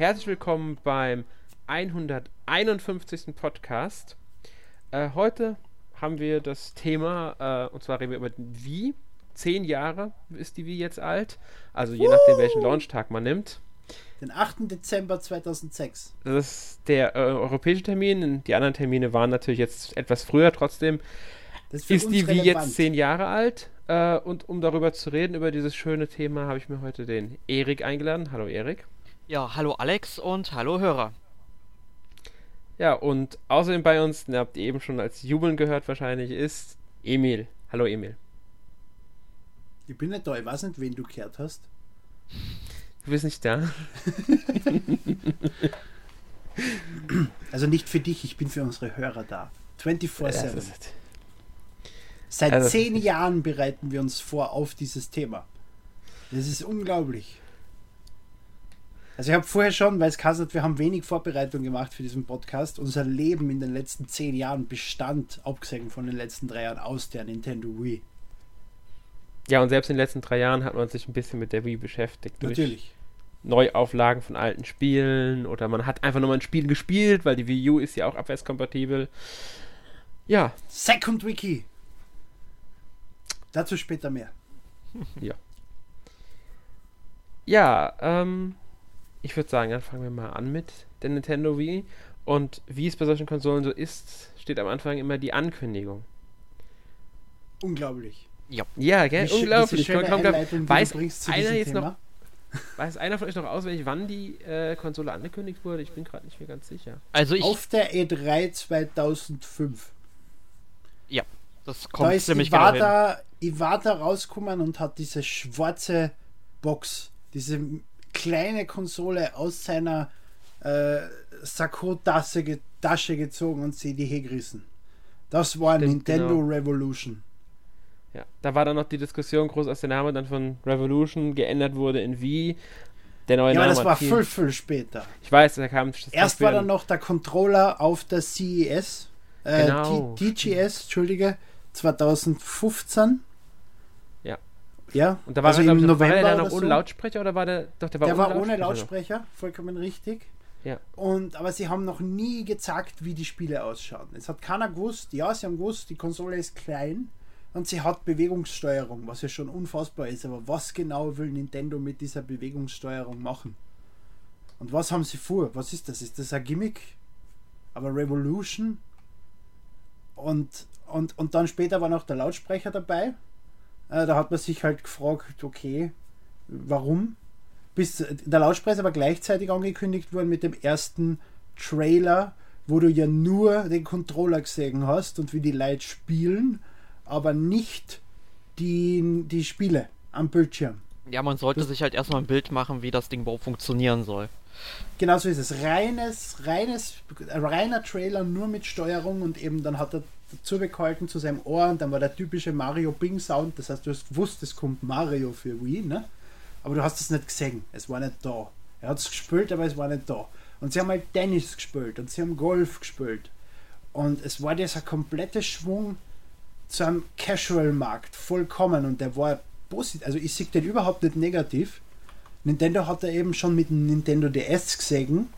herzlich willkommen beim 151. Podcast. Äh, heute haben wir das Thema, äh, und zwar reden wir über den Wii. Zehn Jahre ist die Wii jetzt alt, also je nachdem, welchen Launchtag man nimmt. Den 8. Dezember 2006. Das ist der äh, europäische Termin. Die anderen Termine waren natürlich jetzt etwas früher. Trotzdem ist, ist die Wii jetzt zehn Jahre alt. Äh, und um darüber zu reden, über dieses schöne Thema, habe ich mir heute den Erik eingeladen. Hallo Erik. Ja, hallo Alex und hallo Hörer. Ja, und außerdem bei uns, den habt ihr eben schon als Jubeln gehört wahrscheinlich, ist Emil. Hallo Emil. Ich bin nicht da, ich weiß nicht, wen du gehört hast. Du bist nicht da. also nicht für dich, ich bin für unsere Hörer da. 24-7. Seit also, zehn Jahren bereiten wir uns vor auf dieses Thema. Das ist unglaublich. Also ich habe vorher schon, weil es hat, wir haben wenig Vorbereitung gemacht für diesen Podcast. Unser Leben in den letzten zehn Jahren bestand, abgesehen von den letzten drei Jahren, aus der Nintendo Wii. Ja, und selbst in den letzten drei Jahren hat man sich ein bisschen mit der Wii beschäftigt. Natürlich. Neuauflagen von alten Spielen oder man hat einfach nur mal ein Spiel gespielt, weil die Wii U ist ja auch abwärtskompatibel. Ja. Second Wiki. Dazu später mehr. Ja. Ja, ähm, ich würde sagen, dann fangen wir mal an mit der Nintendo Wii. Und wie es bei solchen Konsolen so ist, steht am Anfang immer die Ankündigung. Unglaublich. Ja, ja gell? Wie unglaublich. Komm, komm, komm. Weiß einer jetzt Thema? noch, weiß einer von euch noch auswendig, wann die äh, Konsole angekündigt wurde? Ich bin gerade nicht mehr ganz sicher. Also ich Auf der E3 2005. Ja, das kommt da ist ziemlich Iwata, genau Iwata rausgekommen und hat diese schwarze Box, diese kleine Konsole aus seiner äh, Sakko-Tasche Tasche gezogen und sie die hergerissen. Das war Stimmt, Nintendo genau. Revolution. Ja, da war dann noch die Diskussion groß, als der Name dann von Revolution geändert wurde in Wii. Der neue ja, Name das war viel, viel später. Ich weiß, da kam Erst war dann noch der Controller auf der CES, äh, genau. DGS, Entschuldige, 2015. Ja. Und da war, also er, im November war der dann noch ohne so. Lautsprecher oder war der doch der war, der ohne, war ohne Lautsprecher? Lautsprecher, vollkommen richtig. Ja. Und, aber sie haben noch nie gezeigt, wie die Spiele ausschauen. Es hat keiner gewusst, ja, sie haben gewusst, die Konsole ist klein und sie hat Bewegungssteuerung, was ja schon unfassbar ist. Aber was genau will Nintendo mit dieser Bewegungssteuerung machen? Und was haben sie vor? Was ist das? Ist das ein Gimmick? Aber Revolution? Und, und, und dann später war noch der Lautsprecher dabei. Äh, da hat man sich halt gefragt, okay, warum? Bis der Lautsprecher war gleichzeitig angekündigt worden mit dem ersten Trailer, wo du ja nur den Controller gesehen hast und wie die Leute spielen, aber nicht die, die Spiele am Bildschirm. Ja, man sollte das sich halt erstmal ein Bild machen, wie das Ding überhaupt funktionieren soll. Genau so ist es. Reines, reines, reiner Trailer nur mit Steuerung und eben dann hat er dazu behalten zu seinem Ohr und dann war der typische Mario Bing Sound. Das heißt, du hast gewusst, es kommt Mario für Wii, ne? Aber du hast es nicht gesehen. Es war nicht da. Er hat es gespielt, aber es war nicht da. Und sie haben halt Tennis gespielt und sie haben Golf gespielt. Und es war dieser komplette Schwung zu einem Casual-Markt vollkommen und der war positiv. Also ich sehe den überhaupt nicht negativ. Nintendo hat da eben schon mit dem Nintendo DS gesehen,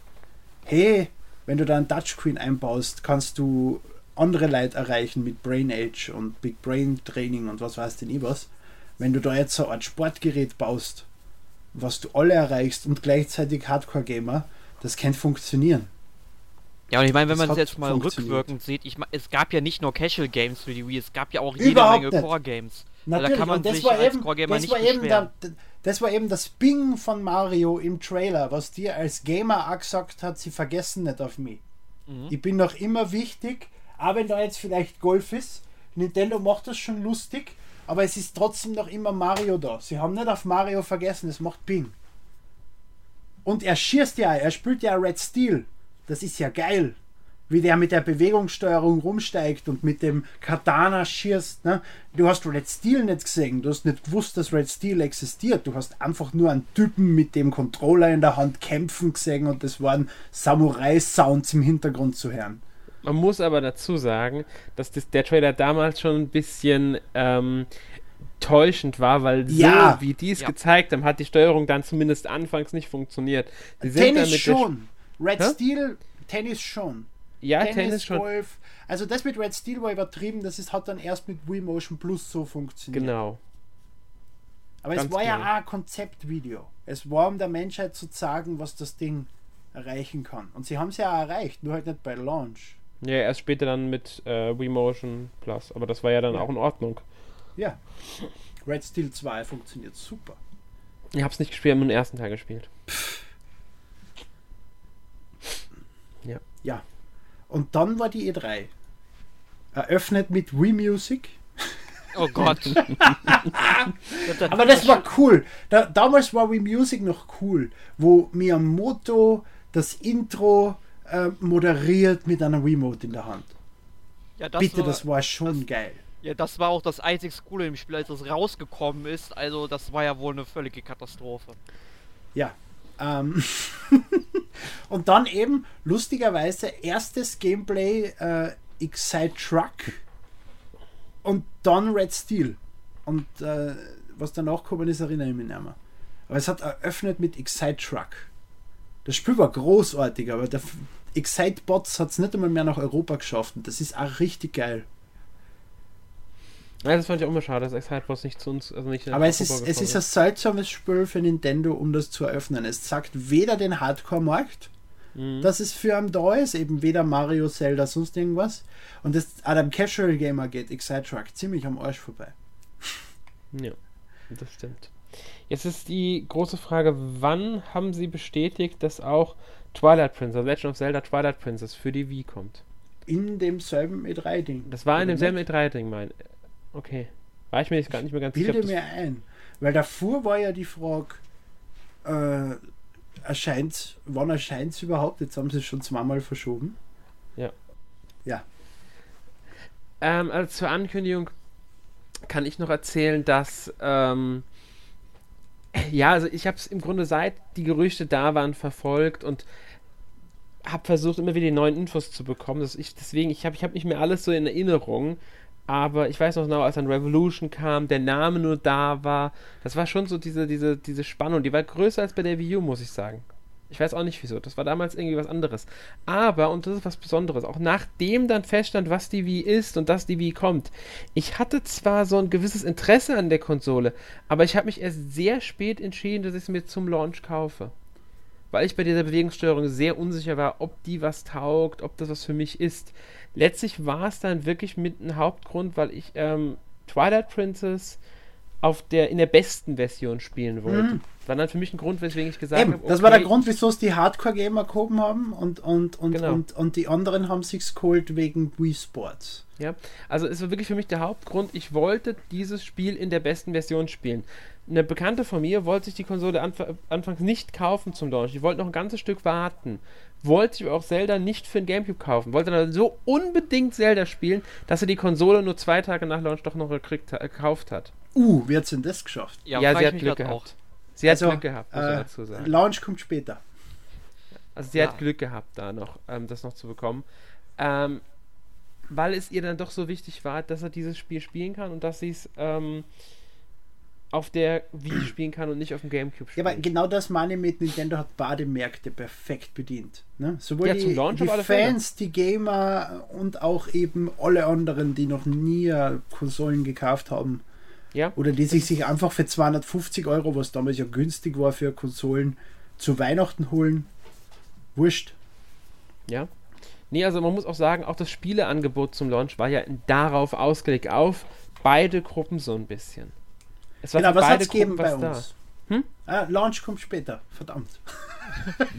hey, wenn du da ein Touchscreen einbaust, kannst du andere Leute erreichen mit Brain Age und Big Brain Training und was weiß denn ich was. Wenn du da jetzt so ein Sportgerät baust, was du alle erreichst und gleichzeitig Hardcore Gamer, das kann funktionieren. Ja, und ich meine, wenn man es jetzt mal rückwirkend sieht, ich mein, es gab ja nicht nur Casual Games für die Wii, es gab ja auch jede Überhaupt Menge Core Games. Natürlich, also da kann man das sich war als Core Gamer das nicht war eben der, das war eben das Bing von Mario im Trailer, was dir als Gamer auch gesagt hat, sie vergessen nicht auf mich. Mhm. Ich bin noch immer wichtig, auch wenn da jetzt vielleicht Golf ist. Nintendo macht das schon lustig, aber es ist trotzdem noch immer Mario da. Sie haben nicht auf Mario vergessen, es macht Bing. Und er schießt ja, er spielt ja Red Steel. Das ist ja geil. Wie der mit der Bewegungssteuerung rumsteigt und mit dem Katana schießt. Ne? Du hast Red Steel nicht gesehen. Du hast nicht gewusst, dass Red Steel existiert. Du hast einfach nur einen Typen mit dem Controller in der Hand kämpfen gesehen und es waren Samurai-Sounds im Hintergrund zu hören. Man muss aber dazu sagen, dass das, der Trailer damals schon ein bisschen ähm, enttäuschend war, weil ja. so wie die es ja. gezeigt haben, hat die Steuerung dann zumindest anfangs nicht funktioniert. Tennis schon. Red Hä? Steel, Tennis schon. Ja, Tennis, Tennis schon. Golf. Also das mit Red Steel war übertrieben, das ist, hat dann erst mit Wii Motion Plus so funktioniert. Genau. Aber Ganz es war genau. ja auch ein Konzeptvideo. Es war um der Menschheit zu sagen, was das Ding erreichen kann. Und sie haben es ja auch erreicht, nur halt nicht bei Launch. Ja, erst später dann mit äh, Wii Motion Plus. Aber das war ja dann ja. auch in Ordnung. Ja. Red Steel 2 funktioniert super. Ich hab's nicht gespielt, nur den ersten Teil gespielt. Ja. Ja. Und dann war die E3. Eröffnet mit Wii Music. Oh Gott. Aber das war cool. Da, damals war Wii Music noch cool, wo Miyamoto das Intro äh, moderiert mit einer Remote in der Hand. Ja, das Bitte, war, das war schon das, geil. Ja, das war auch das einzig Coole im Spiel, als es rausgekommen ist. Also, das war ja wohl eine völlige Katastrophe. Ja. Ähm Und dann eben, lustigerweise, erstes Gameplay äh, Excite Truck und dann Red Steel. Und äh, was danach gekommen ist, erinnere ich mich nicht mehr. Aber es hat eröffnet mit Excite Truck. Das Spiel war großartig, aber der Excite Bots hat es nicht einmal mehr nach Europa geschafft. Und das ist auch richtig geil. Ja, das fand ich auch immer schade, dass Excite Bots nicht zu uns, also nicht Aber es ist, es ist ein seltsames Spiel für Nintendo, um das zu eröffnen. Es sagt weder den Hardcore-Markt, mhm. dass es für einen da ist, eben weder Mario, Zelda, sonst irgendwas. Und das Adam Casual Gamer geht Excite Truck ziemlich am Arsch vorbei. Ja, das stimmt. Jetzt ist die große Frage, wann haben sie bestätigt, dass auch Twilight Princess, Legend of Zelda Twilight Princess für die Wii kommt? In demselben E3-Ding. Das war in demselben E3-Ding, mein. Okay. War ich mir jetzt gar nicht mehr ganz sicher. Bilde mir ein. Weil davor war ja die Frage, äh, erscheint, wann erscheint es überhaupt? Jetzt haben sie es schon zweimal verschoben. Ja. Ja. Ähm, also zur Ankündigung kann ich noch erzählen, dass ähm, ja, also ich habe es im Grunde seit die Gerüchte da waren verfolgt und habe versucht immer wieder die neuen Infos zu bekommen. Dass ich deswegen ich habe ich habe nicht mehr alles so in Erinnerung, aber ich weiß noch genau, als dann Revolution kam, der Name nur da war, das war schon so diese diese diese Spannung, die war größer als bei der Wii U, muss ich sagen. Ich weiß auch nicht wieso. Das war damals irgendwie was anderes. Aber, und das ist was Besonderes, auch nachdem dann feststand, was die Wii ist und dass die Wii kommt, ich hatte zwar so ein gewisses Interesse an der Konsole, aber ich habe mich erst sehr spät entschieden, dass ich es mir zum Launch kaufe. Weil ich bei dieser Bewegungssteuerung sehr unsicher war, ob die was taugt, ob das was für mich ist. Letztlich war es dann wirklich mit einem Hauptgrund, weil ich ähm, Twilight Princess auf der, in der besten Version spielen wollte. Mhm. Das war dann für mich ein Grund, weswegen ich gesagt habe. Okay, das war der Grund, wieso es die Hardcore-Gamer gehoben haben und, und, und, genau. und, und die anderen haben sich geholt wegen Wii Sports. Ja, also es war wirklich für mich der Hauptgrund, ich wollte dieses Spiel in der besten Version spielen. Eine Bekannte von mir wollte sich die Konsole anf anfangs nicht kaufen zum Launch. Die wollte noch ein ganzes Stück warten. Wollte sich auch Zelda nicht für ein Gamecube kaufen. Wollte dann so unbedingt Zelda spielen, dass er die Konsole nur zwei Tage nach Launch doch noch gekriegt, gekauft hat. Uh, wie hat sie denn das geschafft? Ja, ja sie hat Glück gehabt. Auch. Sie hat also, Glück gehabt, muss äh, dazu sagen. Launch kommt später. Also sie ja. hat Glück gehabt, da noch ähm, das noch zu bekommen. Ähm, weil es ihr dann doch so wichtig war, dass er dieses Spiel spielen kann und dass sie es ähm, auf der Wii spielen kann und nicht auf dem Gamecube spielen. Ja, aber genau das meine ich mit Nintendo hat Bademärkte perfekt bedient. Ne? Sowohl ja, die, die Fans, die Gamer und auch eben alle anderen, die noch nie Konsolen gekauft haben, ja. Oder die sich, sich einfach für 250 Euro, was damals ja günstig war für Konsolen, zu Weihnachten holen. Wurscht. Ja. Nee, also man muss auch sagen, auch das Spieleangebot zum Launch war ja darauf ausgelegt, auf beide Gruppen so ein bisschen. Es war genau, was hat es gegeben bei uns? Hm? Ah, Launch kommt später, verdammt.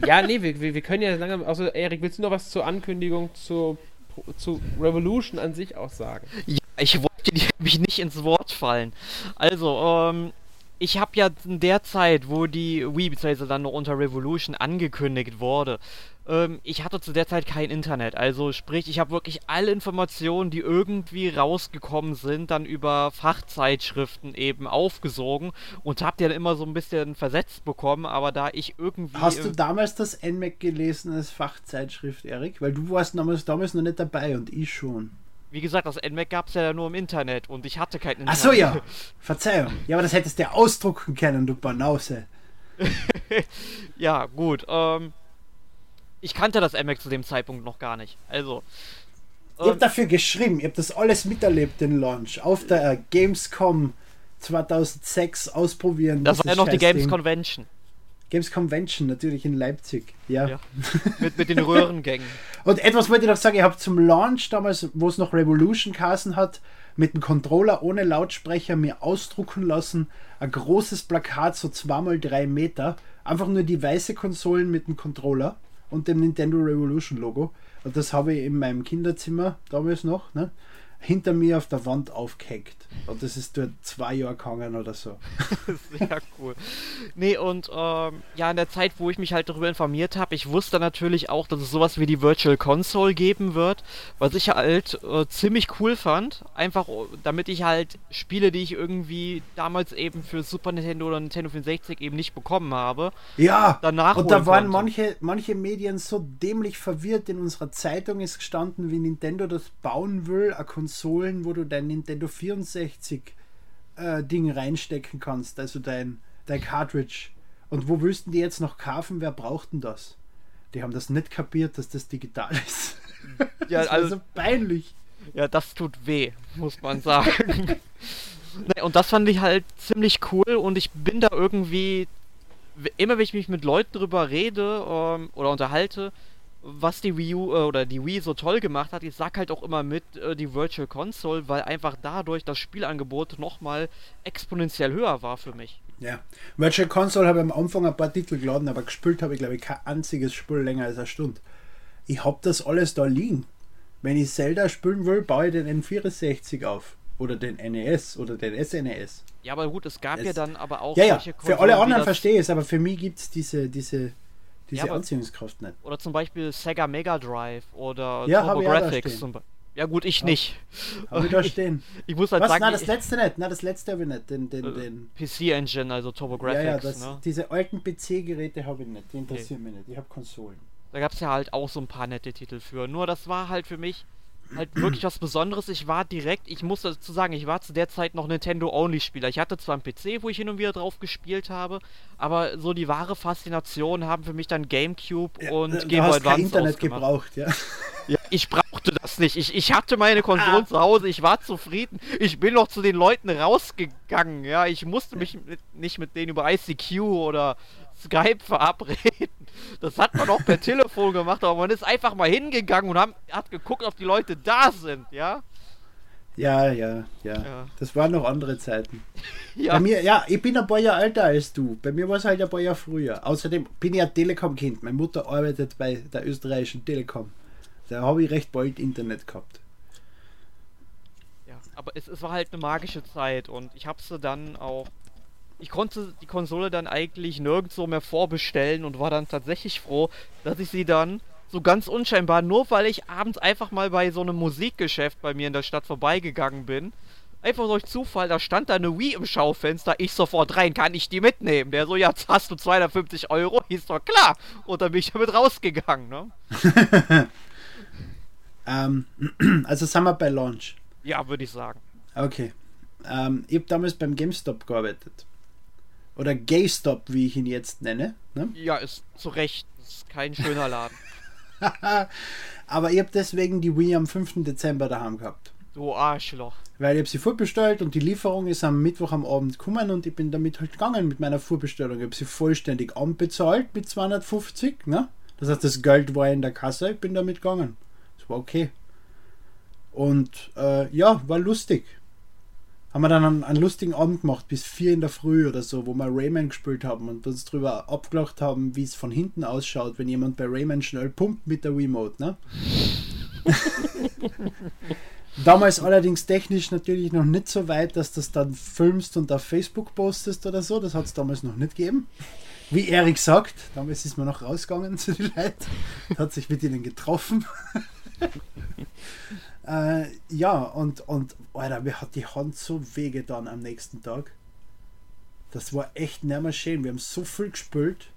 ja, nee, wir, wir können ja lange. Also, Erik, willst du noch was zur Ankündigung zu, zu Revolution an sich auch sagen? Ja, ich wollte mich nicht ins Wort fallen. Also, ähm, ich habe ja in der Zeit, wo die Wii bzw. dann noch unter Revolution angekündigt wurde, ähm, ich hatte zu der Zeit kein Internet. Also sprich, ich habe wirklich alle Informationen, die irgendwie rausgekommen sind, dann über Fachzeitschriften eben aufgesogen und habe die dann immer so ein bisschen versetzt bekommen. Aber da ich irgendwie... Hast du damals das NMAC gelesen als Fachzeitschrift, Erik? Weil du warst damals, damals noch nicht dabei und ich schon. Wie gesagt, das NMAC gab es ja nur im Internet und ich hatte kein Internet. Ach so, ja. Verzeihung. Ja, aber das hättest du ja ausdrucken können, du Banause. ja, gut. Ähm, ich kannte das NMAC zu dem Zeitpunkt noch gar nicht. Also. Ähm, ich habe dafür geschrieben, ich habe das alles miterlebt, den Launch. Auf der Gamescom 2006 ausprobieren. Das war ja noch die Games Convention. Games Convention, natürlich in Leipzig. Ja. ja. mit, mit den Röhrengängen. Und etwas wollte ich noch sagen, ich habe zum Launch damals, wo es noch Revolution Kassen hat, mit dem Controller ohne Lautsprecher mir ausdrucken lassen, ein großes Plakat, so 2x3 Meter, einfach nur die weiße Konsolen mit dem Controller und dem Nintendo Revolution Logo. Und das habe ich in meinem Kinderzimmer damals noch. Ne? Hinter mir auf der Wand aufgehängt. Und das ist dort zwei Jahre gegangen oder so. Sehr cool. Nee, und ähm, ja, in der Zeit, wo ich mich halt darüber informiert habe, ich wusste natürlich auch, dass es sowas wie die Virtual Console geben wird, was ich halt äh, ziemlich cool fand. Einfach, damit ich halt Spiele, die ich irgendwie damals eben für Super Nintendo oder Nintendo 64 eben nicht bekommen habe. Ja, danach und da waren manche, manche Medien so dämlich verwirrt. In unserer Zeitung ist gestanden, wie Nintendo das bauen will, eine Konsole Konsolen, wo du dein Nintendo 64 äh, Ding reinstecken kannst, also dein, dein Cartridge. Und wo wüssten die jetzt noch kaufen? Wer braucht denn das? Die haben das nicht kapiert, dass das digital ist. Ja, das also so peinlich. Ja, das tut weh, muss man sagen. und das fand ich halt ziemlich cool und ich bin da irgendwie immer wenn ich mich mit Leuten drüber rede ähm, oder unterhalte, was die Wii U äh, oder die Wii so toll gemacht hat, ich sag halt auch immer mit äh, die Virtual Console, weil einfach dadurch das Spielangebot nochmal exponentiell höher war für mich. Ja, Virtual Console habe ich am Anfang ein paar Titel geladen, aber gespielt habe ich glaube ich kein einziges Spiel länger als eine Stunde. Ich habe das alles da liegen. Wenn ich Zelda spielen will, baue ich den N64 auf. Oder den NES oder den SNES. Ja, aber gut, es gab es, ja dann aber auch ja, solche ja, Für alle anderen verstehe ich es, aber für mich gibt es diese, diese diese ja, Anziehungskraft nicht. Oder zum Beispiel Sega Mega Drive oder ja, Graphics. Ja gut, ich nicht. Hab ich da stehen. ich muss halt Was? sagen... Na, das letzte nicht. Na, das letzte habe ich nicht. Den, den, äh, den PC-Engine, also TurboGrafx. Ja, ja, das, ne? diese alten PC-Geräte habe ich nicht. Die interessieren okay. mich nicht. Ich habe Konsolen. Da gab es ja halt auch so ein paar nette Titel für. Nur das war halt für mich halt wirklich was Besonderes. Ich war direkt, ich muss dazu sagen, ich war zu der Zeit noch Nintendo-Only-Spieler. Ich hatte zwar einen PC, wo ich hin und wieder drauf gespielt habe, aber so die wahre Faszination haben für mich dann GameCube ja, und Game Boy Advance Internet ausgemacht. gebraucht, ja. ja. Ich brauchte das nicht. Ich, ich hatte meine Konsolen ah. zu Hause, ich war zufrieden. Ich bin noch zu den Leuten rausgegangen, ja. Ich musste mich mit, nicht mit denen über ICQ oder Skype verabreden. Das hat man auch per Telefon gemacht, aber man ist einfach mal hingegangen und haben, hat geguckt, ob die Leute da sind, ja? Ja, ja, ja. ja. Das waren noch andere Zeiten. ja. Bei mir, ja, ich bin ein paar Jahre älter als du. Bei mir war es halt ein paar Jahre früher. Außerdem bin ich ein Telekom-Kind. Meine Mutter arbeitet bei der österreichischen Telekom. Da habe ich recht bald Internet gehabt. Ja, aber es, es war halt eine magische Zeit und ich habe sie dann auch ich konnte die Konsole dann eigentlich nirgendwo mehr vorbestellen und war dann tatsächlich froh, dass ich sie dann so ganz unscheinbar, nur weil ich abends einfach mal bei so einem Musikgeschäft bei mir in der Stadt vorbeigegangen bin, einfach durch Zufall, da stand da eine Wii im Schaufenster, ich sofort rein, kann ich die mitnehmen? Der so, ja, jetzt hast du 250 Euro, hieß doch klar. Und dann bin ich damit rausgegangen, ne? ähm, also sind wir bei Launch. Ja, würde ich sagen. Okay. Ähm, ich habe damals beim GameStop gearbeitet. Oder GameStop, wie ich ihn jetzt nenne. Ne? Ja, ist zu Recht. Ist kein schöner Laden. Aber ich habe deswegen die Wii am 5. Dezember daheim gehabt. Du Arschloch. Weil ich habe sie vorbestellt und die Lieferung ist am Mittwoch am Abend gekommen und ich bin damit halt gegangen mit meiner Vorbestellung. Ich habe sie vollständig anbezahlt mit 250. Ne? Das heißt, das Geld war in der Kasse, ich bin damit gegangen. Das war okay. Und äh, ja, war lustig haben wir dann einen, einen, lustigen Abend gemacht, bis vier in der Früh oder so, wo wir Rayman gespielt haben und uns darüber abgelacht haben, wie es von hinten ausschaut, wenn jemand bei Rayman schnell pumpt mit der Remote, ne? Damals allerdings technisch natürlich noch nicht so weit, dass das dann filmst und auf Facebook postest oder so. Das hat es damals noch nicht gegeben. Wie Erik sagt, damals ist man noch rausgegangen zu den Leuten, hat sich mit ihnen getroffen. Äh, ja, und, und Alter, mir hat die Hand so wehgetan am nächsten Tag. Das war echt nicht mehr schön. Wir haben so viel gespült.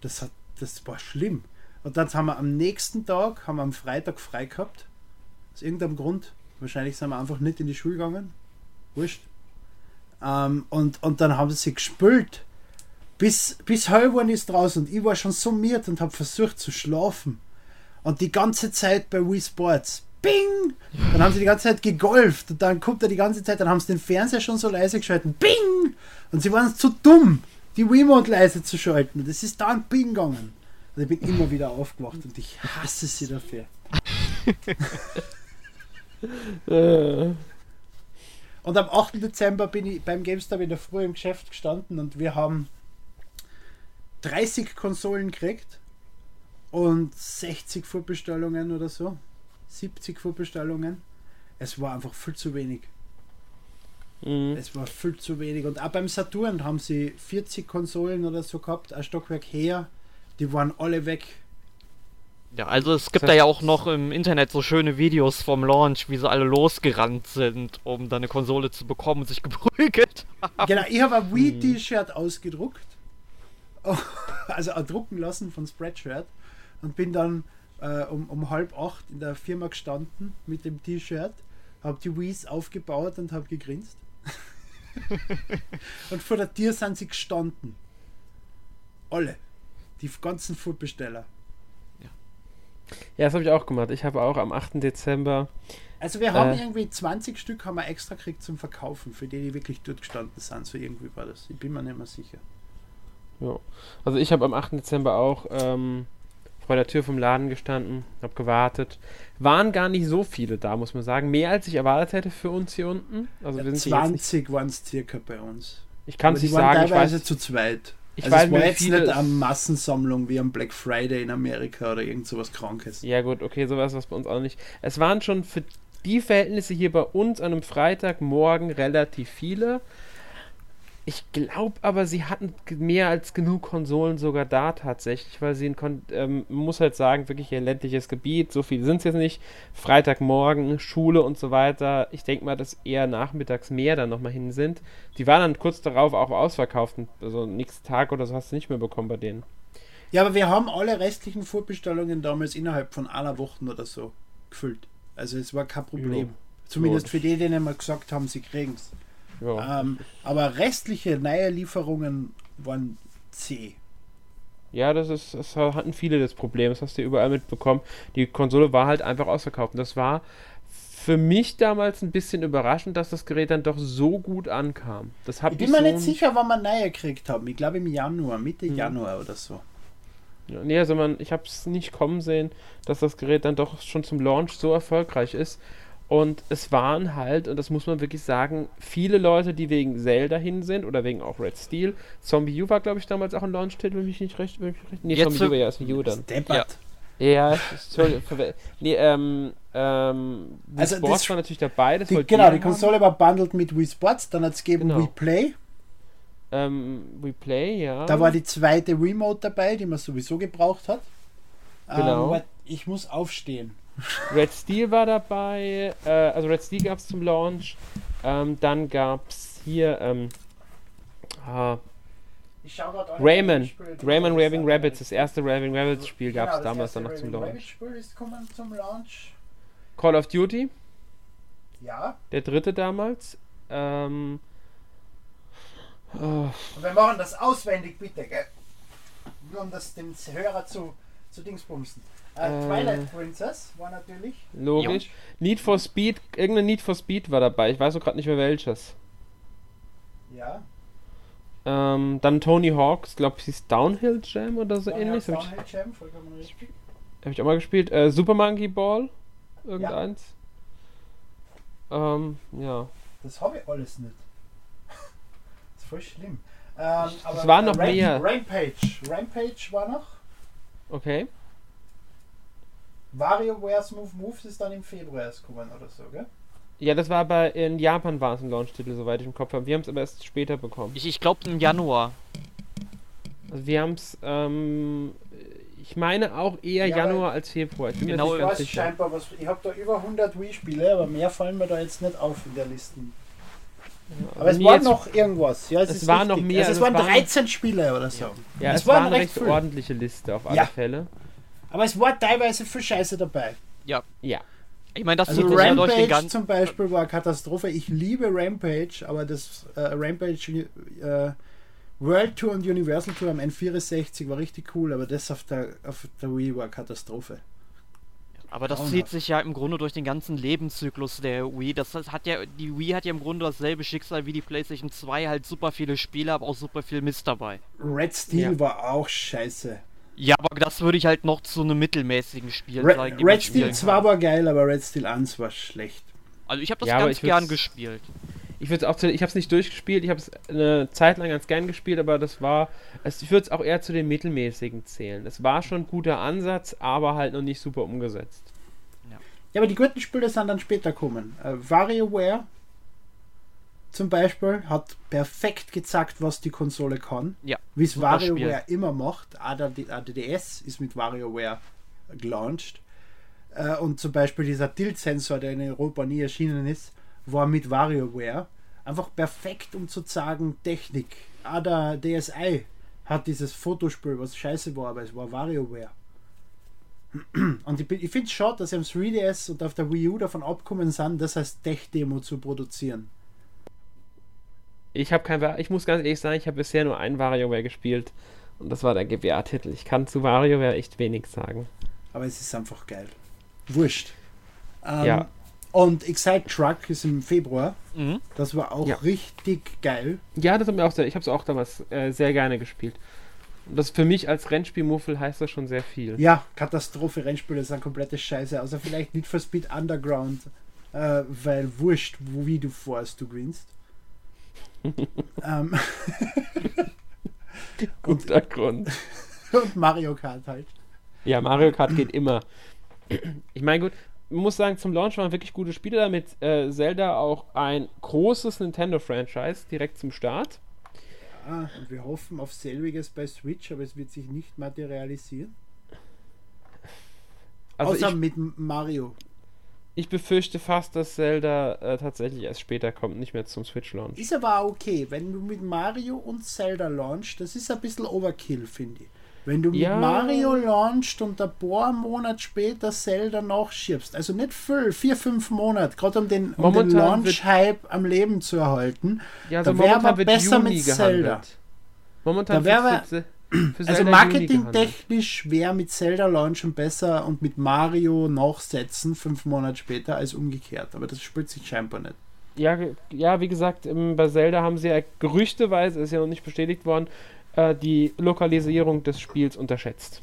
Das, hat, das war schlimm. Und dann haben wir am nächsten Tag, haben wir am Freitag frei gehabt. Aus irgendeinem Grund. Wahrscheinlich sind wir einfach nicht in die Schule gegangen. Wurscht. Ähm, und, und dann haben sie gespült. Bis, bis halb waren ist draußen und ich war schon summiert und habe versucht zu schlafen. Und die ganze Zeit bei Wii Sports. Bing! Dann haben sie die ganze Zeit gegolft und dann kommt er die ganze Zeit, dann haben sie den Fernseher schon so leise geschalten. Bing! Und sie waren zu dumm, die Wiimote leise zu schalten. Das ist dann Bing gegangen. Und ich bin immer wieder aufgewacht und ich hasse sie dafür. und am 8. Dezember bin ich beim GameStop in der Früh im Geschäft gestanden und wir haben 30 Konsolen gekriegt und 60 Vorbestellungen oder so. 70 Vorbestellungen. Es war einfach viel zu wenig. Mhm. Es war viel zu wenig. Und auch beim Saturn haben sie 40 Konsolen oder so gehabt, ein Stockwerk her. Die waren alle weg. Ja, also es gibt das heißt, da ja auch noch im Internet so schöne Videos vom Launch, wie sie alle losgerannt sind, um dann eine Konsole zu bekommen und sich geprügelt haben. Genau, ich habe ein Wii-T-Shirt ausgedruckt. Also drucken lassen von Spreadshirt und bin dann äh, um, um halb acht in der Firma gestanden mit dem T-Shirt, habe die Wii's aufgebaut und habe gegrinst. und vor der Tür sind sie gestanden. Alle. Die ganzen Foodbesteller. Ja, ja das habe ich auch gemacht. Ich habe auch am 8. Dezember. Also wir haben äh, irgendwie 20 Stück haben wir extra gekriegt zum Verkaufen, für die, die wirklich dort gestanden sind. So irgendwie war das. Ich bin mir nicht mehr sicher. Ja. Also ich habe am 8. Dezember auch ähm, vor der Tür vom Laden gestanden, habe gewartet. Waren gar nicht so viele da, muss man sagen. Mehr als ich erwartet hätte für uns hier unten. Also ja, wir sind 20 waren es circa bei uns. Ich kann es nicht sagen. Ich weiß, zu zweit. Ich also weiß, es war jetzt viele nicht eine Massensammlung wie am Black Friday in Amerika oder irgend sowas Krankes. Ja gut, okay, sowas was bei uns auch nicht. Es waren schon für die Verhältnisse hier bei uns an einem Freitagmorgen relativ viele. Ich glaube aber, sie hatten mehr als genug Konsolen sogar da tatsächlich, weil sie ein, Kon ähm, muss halt sagen, wirklich ein ländliches Gebiet, so viele sind es jetzt nicht. Freitagmorgen, Schule und so weiter. Ich denke mal, dass eher nachmittags mehr dann nochmal hin sind. Die waren dann kurz darauf auch ausverkauft. Also nächsten Tag oder so hast du nicht mehr bekommen bei denen. Ja, aber wir haben alle restlichen Vorbestellungen damals innerhalb von einer Woche oder so gefüllt. Also es war kein Problem. Ja. Zumindest für die, denen wir gesagt haben, sie kriegen es. Ja. Ähm, aber restliche neue Lieferungen waren C. Ja, das ist, das hatten viele das Problem, das hast du überall mitbekommen. Die Konsole war halt einfach ausverkauft. Und das war für mich damals ein bisschen überraschend, dass das Gerät dann doch so gut ankam. Das ich bin mir so nicht sicher, wann wir neue gekriegt haben. Ich glaube im Januar, Mitte hm. Januar oder so. Ja, nee, also man, ich habe es nicht kommen sehen, dass das Gerät dann doch schon zum Launch so erfolgreich ist. Und es waren halt, und das muss man wirklich sagen, viele Leute, die wegen Zelda hin sind oder wegen auch Red Steel. Zombie U war, glaube ich, damals auch ein Launch-Titel, wenn ich nicht recht. Wenn ich recht nee, Jetzt Zombie U war ja erst ein U dann. Ja. Ja, sorry, nee, ähm, ähm, Wii also Sports das, war natürlich dabei. Das die, genau, die Konsole haben. war bundled mit Wii Sports, dann hat es gegeben genau. Wii Play. Ähm, Wii Play, ja. Da war die zweite Remote dabei, die man sowieso gebraucht hat. Genau. Ähm, ich muss aufstehen. Red Steel war dabei, äh, also Red Steel gab es zum Launch. Ähm, dann gab es hier ähm, äh, Rayman, Rayman Raving Rabbits, das erste Raving Rabbits Spiel gab es genau, damals dann noch zum Launch. zum Launch. Call of Duty. Ja. Der dritte damals. Ähm, oh. Und wir machen das auswendig, bitte, gell? Nur um das dem Hörer zu, zu Dingsbumsen. Äh, Twilight Princess war natürlich. Logisch. Ja. Need for Speed, irgendein Need for Speed war dabei. Ich weiß auch gerade nicht mehr welches. Ja. Ähm, dann Tony Hawks, glaube ich, ist Downhill Jam oder so Tony ähnlich. Downhill ich, Jam, vollkommen richtig. Habe ich auch mal gespielt. Äh, Super Monkey Ball, irgendeins. Ja. Ähm, ja. Das habe ich alles nicht. das ist voll schlimm. Ähm, es war noch Ramp mehr. Rampage. Rampage war noch. Okay. WarioWare's Move Moves ist dann im Februar erst gekommen oder so, gell? Ja, das war aber in Japan war es ein Launch-Titel, soweit ich im Kopf habe. Wir haben es aber erst später bekommen. Ich, ich glaube im Januar. Also wir haben es, ähm, ich meine auch eher ja, Januar als Februar. Ich bin genau, ich weiß scheinbar was. Ich habe da über 100 Wii-Spiele, aber mehr fallen mir da jetzt nicht auf in der Liste. Ja, aber es war noch irgendwas. Ja, es, es war richtig. noch mehr. Also es waren 13 Spiele oder so. Ja, ja es, es war eine recht ordentliche Liste auf alle Fälle. Aber es war teilweise viel Scheiße dabei. Ja. Ja. Ich meine, das also Rampage ja zum Beispiel war Katastrophe. Ich liebe Rampage, aber das äh, Rampage äh, World Tour und Universal Tour am N64 war richtig cool, aber das auf der, auf der Wii war Katastrophe. Aber das Traumhaft. zieht sich ja im Grunde durch den ganzen Lebenszyklus der Wii. Das, das, hat ja, die Wii hat ja im Grunde dasselbe Schicksal wie die PlayStation 2, halt super viele Spiele, aber auch super viel Mist dabei. Red Steel ja. war auch scheiße. Ja, aber das würde ich halt noch zu einem mittelmäßigen Spiel Red, sagen. Red Steel 2 war geil, aber Red Steel 1 war schlecht. Also ich habe das ja, ganz gern gespielt. Ich würde auch zu, ich habe es nicht durchgespielt, ich habe es eine Zeit lang ganz gern gespielt, aber das war, es, ich würde es auch eher zu den mittelmäßigen zählen. Es war schon ein guter Ansatz, aber halt noch nicht super umgesetzt. Ja, ja aber die guten Spiele sind dann später kommen. Äh, WarioWare zum Beispiel hat perfekt gezeigt, was die Konsole kann. Ja. Wie es WarioWare immer macht. Auch der, der DS ist mit WarioWare gelauncht. Äh, und zum Beispiel dieser Tilt-Sensor, der in Europa nie erschienen ist, war mit WarioWare einfach perfekt, um zu sagen, Technik. Auch der DSi hat dieses Fotospiel, was scheiße war, aber es war WarioWare. Und ich, ich finde es schade, dass sie am 3DS und auf der Wii U davon abkommen sind, das als Tech-Demo zu produzieren. Ich habe kein, ich muss ganz ehrlich sagen, ich habe bisher nur ein WarioWare gespielt und das war der GBA-Titel. Ich kann zu WarioWare echt wenig sagen. Aber es ist einfach geil. Wurscht. Ähm, ja. Und Excite Truck ist im Februar. Mhm. Das war auch ja. richtig geil. Ja, das hat mir auch sehr, ich habe es auch damals äh, sehr gerne gespielt. Und das für mich als Rennspielmuffel heißt das schon sehr viel. Ja, Katastrophe, Rennspiele sind komplette Scheiße. Also vielleicht nicht für Speed Underground, äh, weil wurscht, wie du fährst, du gewinnst. Ähm. Guter und, Grund. Und Mario Kart halt. Ja, Mario Kart geht immer. Ich meine, gut, muss sagen, zum Launch waren wirklich gute Spiele damit. Äh, Zelda auch ein großes Nintendo-Franchise direkt zum Start. Ja, und wir hoffen auf selbiges bei Switch, aber es wird sich nicht materialisieren. Also Außer ich, mit Mario. Ich befürchte fast, dass Zelda äh, tatsächlich erst später kommt, nicht mehr zum Switch-Launch. Ist aber okay, wenn du mit Mario und Zelda launch, das ist ein bisschen Overkill, finde ich. Wenn du ja. mit Mario launchst und ein paar Monate später Zelda nachschiebst, also nicht viel, vier, fünf Monate, gerade um den, um den Launch-Hype am Leben zu erhalten, ja, also da wäre aber besser Juni mit Zelda. Gehandelt. Momentan da wäre also marketingtechnisch wäre mit Zelda launchen besser und mit Mario nachsetzen fünf Monate später als umgekehrt. Aber das spielt sich scheinbar nicht. Ja, ja wie gesagt, bei Zelda haben sie ja gerüchteweise, ist ja noch nicht bestätigt worden, äh, die Lokalisierung des Spiels unterschätzt.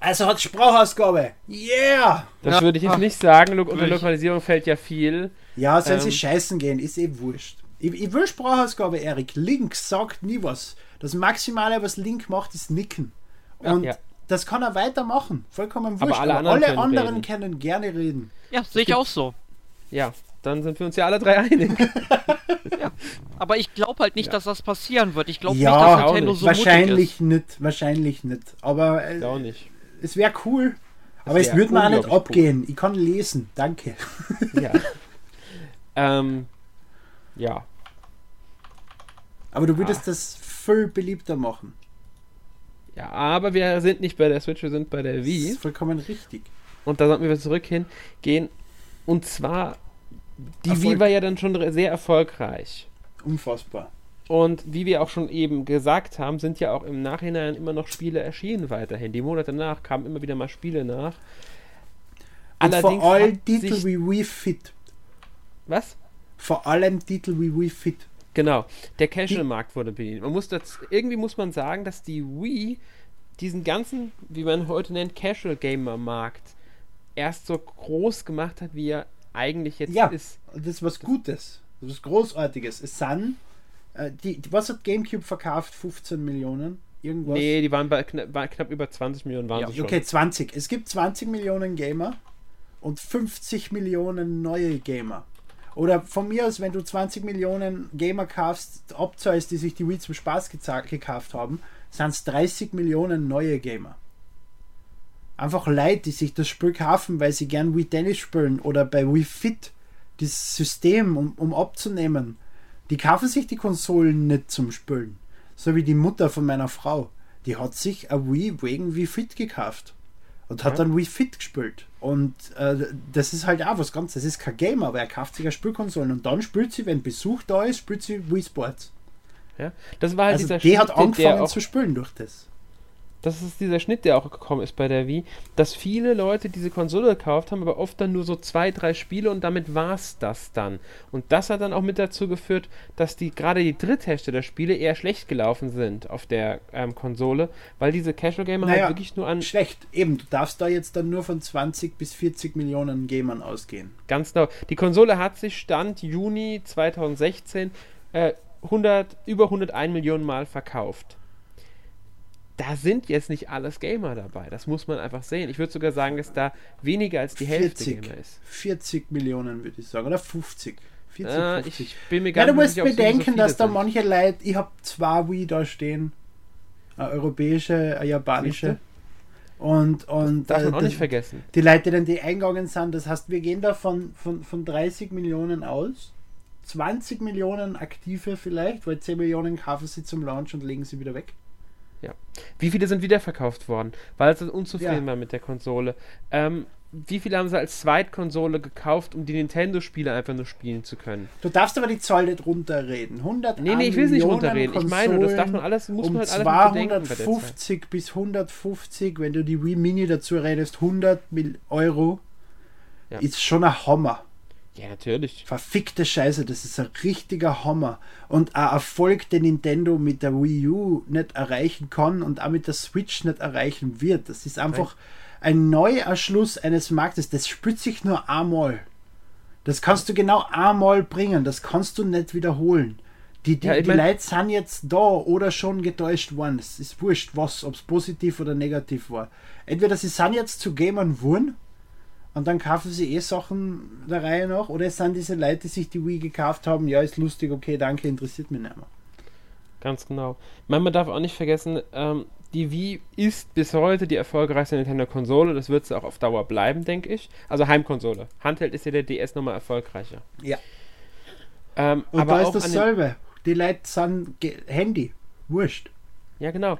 Also hat Sprachausgabe. Yeah! Das ja. würde ich jetzt nicht sagen. Lo unter Lokalisierung fällt ja viel. Ja, sollen ähm, sie scheißen gehen, ist eh wurscht. Ich, ich will Sprachausgabe, Erik. Link sagt nie was. Das Maximale, was Link macht, ist nicken. Und ja. das kann er weitermachen. Vollkommen wurscht. Aber alle anderen, alle können, anderen können, gerne reden. Ja, sehe ich auch so. Ja, dann sind wir uns ja alle drei einig. ja. Aber ich glaube halt nicht, ja. dass das passieren wird. Ich glaube ja, nicht, dass Nintendo nicht. so wahrscheinlich nicht, wahrscheinlich nicht. Aber äh, auch nicht. es wäre cool. aber es würde mir auch nicht abgehen. Cool. Ich kann lesen. Danke. Ja. ähm, ja. Aber du würdest ah. das viel beliebter machen. Ja, aber wir sind nicht bei der Switch, wir sind bei der Wii. Das ist vollkommen richtig. Und da sollten wir zurück hingehen. Und zwar, die Erfolg. Wii war ja dann schon sehr erfolgreich. Unfassbar. Und wie wir auch schon eben gesagt haben, sind ja auch im Nachhinein immer noch Spiele erschienen weiterhin. Die Monate danach kamen immer wieder mal Spiele nach. Und Allerdings vor allem Titel wie Wii Fit. Was? Vor allem Titel wie Wii Fit. Genau, der Casual-Markt wurde bedient. Man muss das, irgendwie muss man sagen, dass die Wii diesen ganzen, wie man heute nennt, Casual-Gamer-Markt erst so groß gemacht hat, wie er eigentlich jetzt ja, ist. das ist was Gutes, das ist was Großartiges. Es sind, äh, die, was hat GameCube verkauft? 15 Millionen? Irgendwas? Nee, die waren bei knapp, knapp über 20 Millionen waren ja, sie schon. Okay, 20. Es gibt 20 Millionen Gamer und 50 Millionen neue Gamer. Oder von mir aus, wenn du 20 Millionen Gamer kaufst, abzahlst, die sich die Wii zum Spaß gekauft haben, sind es 30 Millionen neue Gamer. Einfach Leute, die sich das Spiel kaufen, weil sie gern Wii Tennis spielen oder bei Wii Fit, das System, um, um abzunehmen. Die kaufen sich die Konsolen nicht zum Spielen. So wie die Mutter von meiner Frau. Die hat sich ein Wii wegen Wii Fit gekauft. und hat dann Wii Fit gespielt. Und äh, das ist halt auch was ganz, das ist kein Game, aber er kauft sich eine Spielkonsole und dann spielt sie, wenn Besuch da ist, spielt sie Wii Sports. Ja, das war halt also dieser Die hat angefangen zu spielen durch das das ist dieser Schnitt, der auch gekommen ist bei der Wii, dass viele Leute diese Konsole gekauft haben, aber oft dann nur so zwei, drei Spiele und damit war es das dann. Und das hat dann auch mit dazu geführt, dass die gerade die Drittherstellerspiele eher schlecht gelaufen sind auf der ähm, Konsole, weil diese Casual Gamer halt naja, halt wirklich nur an. Schlecht, eben, du darfst da jetzt dann nur von 20 bis 40 Millionen Gamern ausgehen. Ganz genau. Die Konsole hat sich Stand Juni 2016 äh, 100, über 101 Millionen Mal verkauft da sind jetzt nicht alles Gamer dabei. Das muss man einfach sehen. Ich würde sogar sagen, dass da weniger als die 40, Hälfte Gamer ist. 40 Millionen würde ich sagen. Oder 50. 40, äh, 50. Ich bin mir gar ja, du musst bedenken, so dass da sind. manche Leute, ich habe zwei Wii da stehen. Eine europäische, eine japanische. Und, und das darf man äh, auch nicht vergessen. Die Leute, die die eingegangen sind, das heißt, wir gehen da von, von, von 30 Millionen aus. 20 Millionen aktive vielleicht, weil 10 Millionen kaufen sie zum Launch und legen sie wieder weg. Ja. Wie viele sind wiederverkauft worden? Weil sie unzufrieden ja. waren mit der Konsole. Ähm, wie viele haben sie als Zweitkonsole gekauft, um die Nintendo-Spiele einfach nur spielen zu können? Du darfst aber die Zahl nicht runterreden. 100 Nee, nee, ich will es nicht runterreden. ich meine, das darf man alles, muss um man halt alles 250 bis 150, wenn du die Wii Mini dazu redest, 100 Euro, ja. ist schon ein Hammer. Ja, natürlich. Verfickte Scheiße, das ist ein richtiger Hammer. Und ein Erfolg, den Nintendo mit der Wii U nicht erreichen kann und auch mit der Switch nicht erreichen wird. Das ist einfach Nein. ein Neuerschluss eines Marktes. Das spürt sich nur einmal. Das kannst du genau einmal bringen. Das kannst du nicht wiederholen. Die, die, ja, die Leute sind jetzt da oder schon getäuscht worden. Es ist wurscht, was, ob es positiv oder negativ war. Entweder sie sind jetzt zu Gamern wurden und dann kaufen sie eh Sachen der Reihe nach. Oder es sind diese Leute, die sich die Wii gekauft haben, ja, ist lustig, okay, danke, interessiert mich nicht mehr. Ganz genau. Man darf auch nicht vergessen, ähm, die Wii ist bis heute die erfolgreichste Nintendo-Konsole. Das wird sie auch auf Dauer bleiben, denke ich. Also Heimkonsole. Handheld ist ja der DS nochmal erfolgreicher. Ja. Ähm, Und aber da ist dasselbe. Die Leute sind Handy. Wurscht. Ja, genau.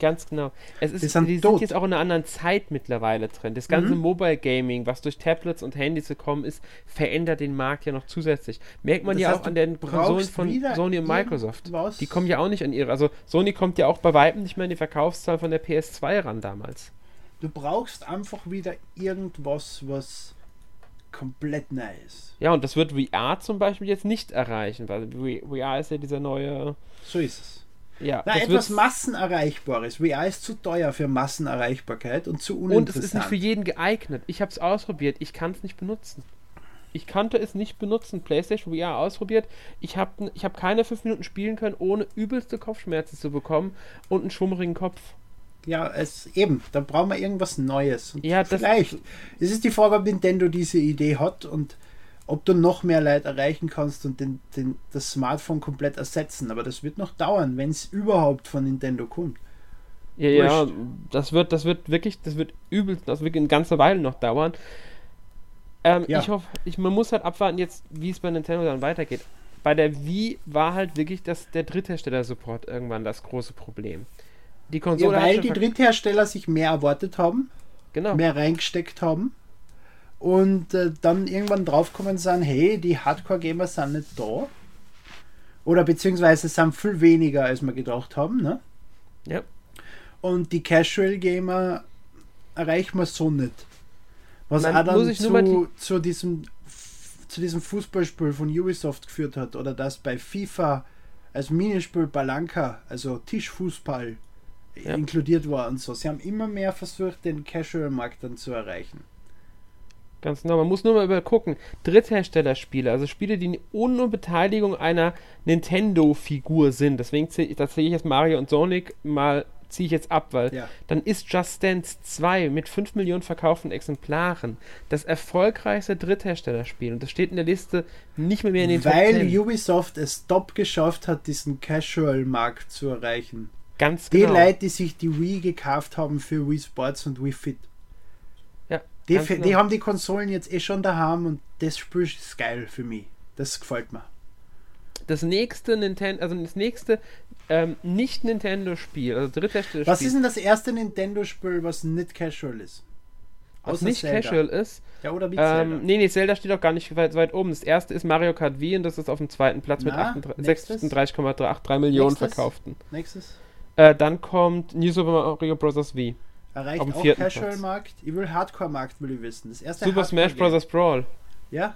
Ganz genau. Es ist, die sind, jetzt auch in einer anderen Zeit mittlerweile drin. Das ganze mhm. Mobile Gaming, was durch Tablets und Handys gekommen ist, verändert den Markt ja noch zusätzlich. Merkt man das ja auch an den Konsolen von Sony und Microsoft. Die kommen ja auch nicht an ihre. Also Sony kommt ja auch bei Weitem nicht mehr in die Verkaufszahl von der PS2 ran damals. Du brauchst einfach wieder irgendwas, was komplett neu ist. Ja, und das wird VR zum Beispiel jetzt nicht erreichen, weil VR ist ja dieser neue. So ist es. Ja, Na, etwas Massenerreichbares. VR ist zu teuer für Massenerreichbarkeit und zu uninteressant. Und es ist nicht für jeden geeignet. Ich habe es ausprobiert. Ich kann es nicht benutzen. Ich konnte es nicht benutzen. PlayStation VR ausprobiert. Ich habe ich hab keine fünf Minuten spielen können, ohne übelste Kopfschmerzen zu bekommen und einen schummrigen Kopf. Ja, es eben, da brauchen wir irgendwas Neues. Und ja, vielleicht. Es ist die Frage, ob Nintendo diese Idee hat und ob du noch mehr Leute erreichen kannst und den, den, das Smartphone komplett ersetzen. Aber das wird noch dauern, wenn es überhaupt von Nintendo kommt. Ja, ja, das wird, das wird wirklich, das wird übel, das wird eine ganze Weile noch dauern. Ähm, ja. Ich hoffe, ich, man muss halt abwarten jetzt, wie es bei Nintendo dann weitergeht. Bei der Wii war halt wirklich das, der Dritthersteller-Support irgendwann das große Problem. Die Konsole ja, weil die Dritthersteller sich mehr erwartet haben, genau. mehr reingesteckt haben und äh, dann irgendwann draufkommen sind, hey, die Hardcore-Gamer sind nicht da. Oder beziehungsweise sind viel weniger, als wir gedacht haben. Ne? Ja. Und die Casual-Gamer erreichen wir so nicht. Was Man, auch dann zu, zu, diesem, zu diesem Fußballspiel von Ubisoft geführt hat. Oder das bei FIFA als Minispiel Balanka, also Tischfußball, ja. inkludiert war und so. Sie haben immer mehr versucht, den Casual-Markt dann zu erreichen. Ganz genau. Man muss nur mal über gucken. Drittherstellerspiele, also Spiele, die ohne Beteiligung einer Nintendo-Figur sind. Deswegen zähle ich, jetzt Mario und Sonic mal ziehe ich jetzt ab, weil ja. dann ist Just Dance 2 mit 5 Millionen verkauften Exemplaren das erfolgreichste Drittherstellerspiel und das steht in der Liste nicht mehr, mehr in den Weil Ubisoft es top geschafft hat, diesen Casual-Markt zu erreichen. Ganz genau. Die Leute, die sich die Wii gekauft haben für Wii Sports und Wii Fit. Die, die genau. haben die Konsolen jetzt eh schon daheim und das Spiel ist geil für mich. Das gefällt mir. das nächste Nintendo, also das nächste ähm, nicht Nintendo-Spiel, also Drittherstellerspiel. Was ist denn das erste Nintendo-Spiel, was nicht casual ist? Was Außer nicht Zelda. casual ist. Ja, oder wie Zelda. Ähm, nee, nee, Zelda steht auch gar nicht weit, weit oben. Das erste ist Mario Kart Wii und das ist auf dem zweiten Platz Na, mit 36,83 Millionen nächstes? verkauften. Nächstes. Äh, dann kommt New Super Mario Bros. Wii. Erreicht auch Casual-Markt. Ich will Hardcore-Markt, will ich wissen. Das erste Super Smash Bros. Brawl. Ja?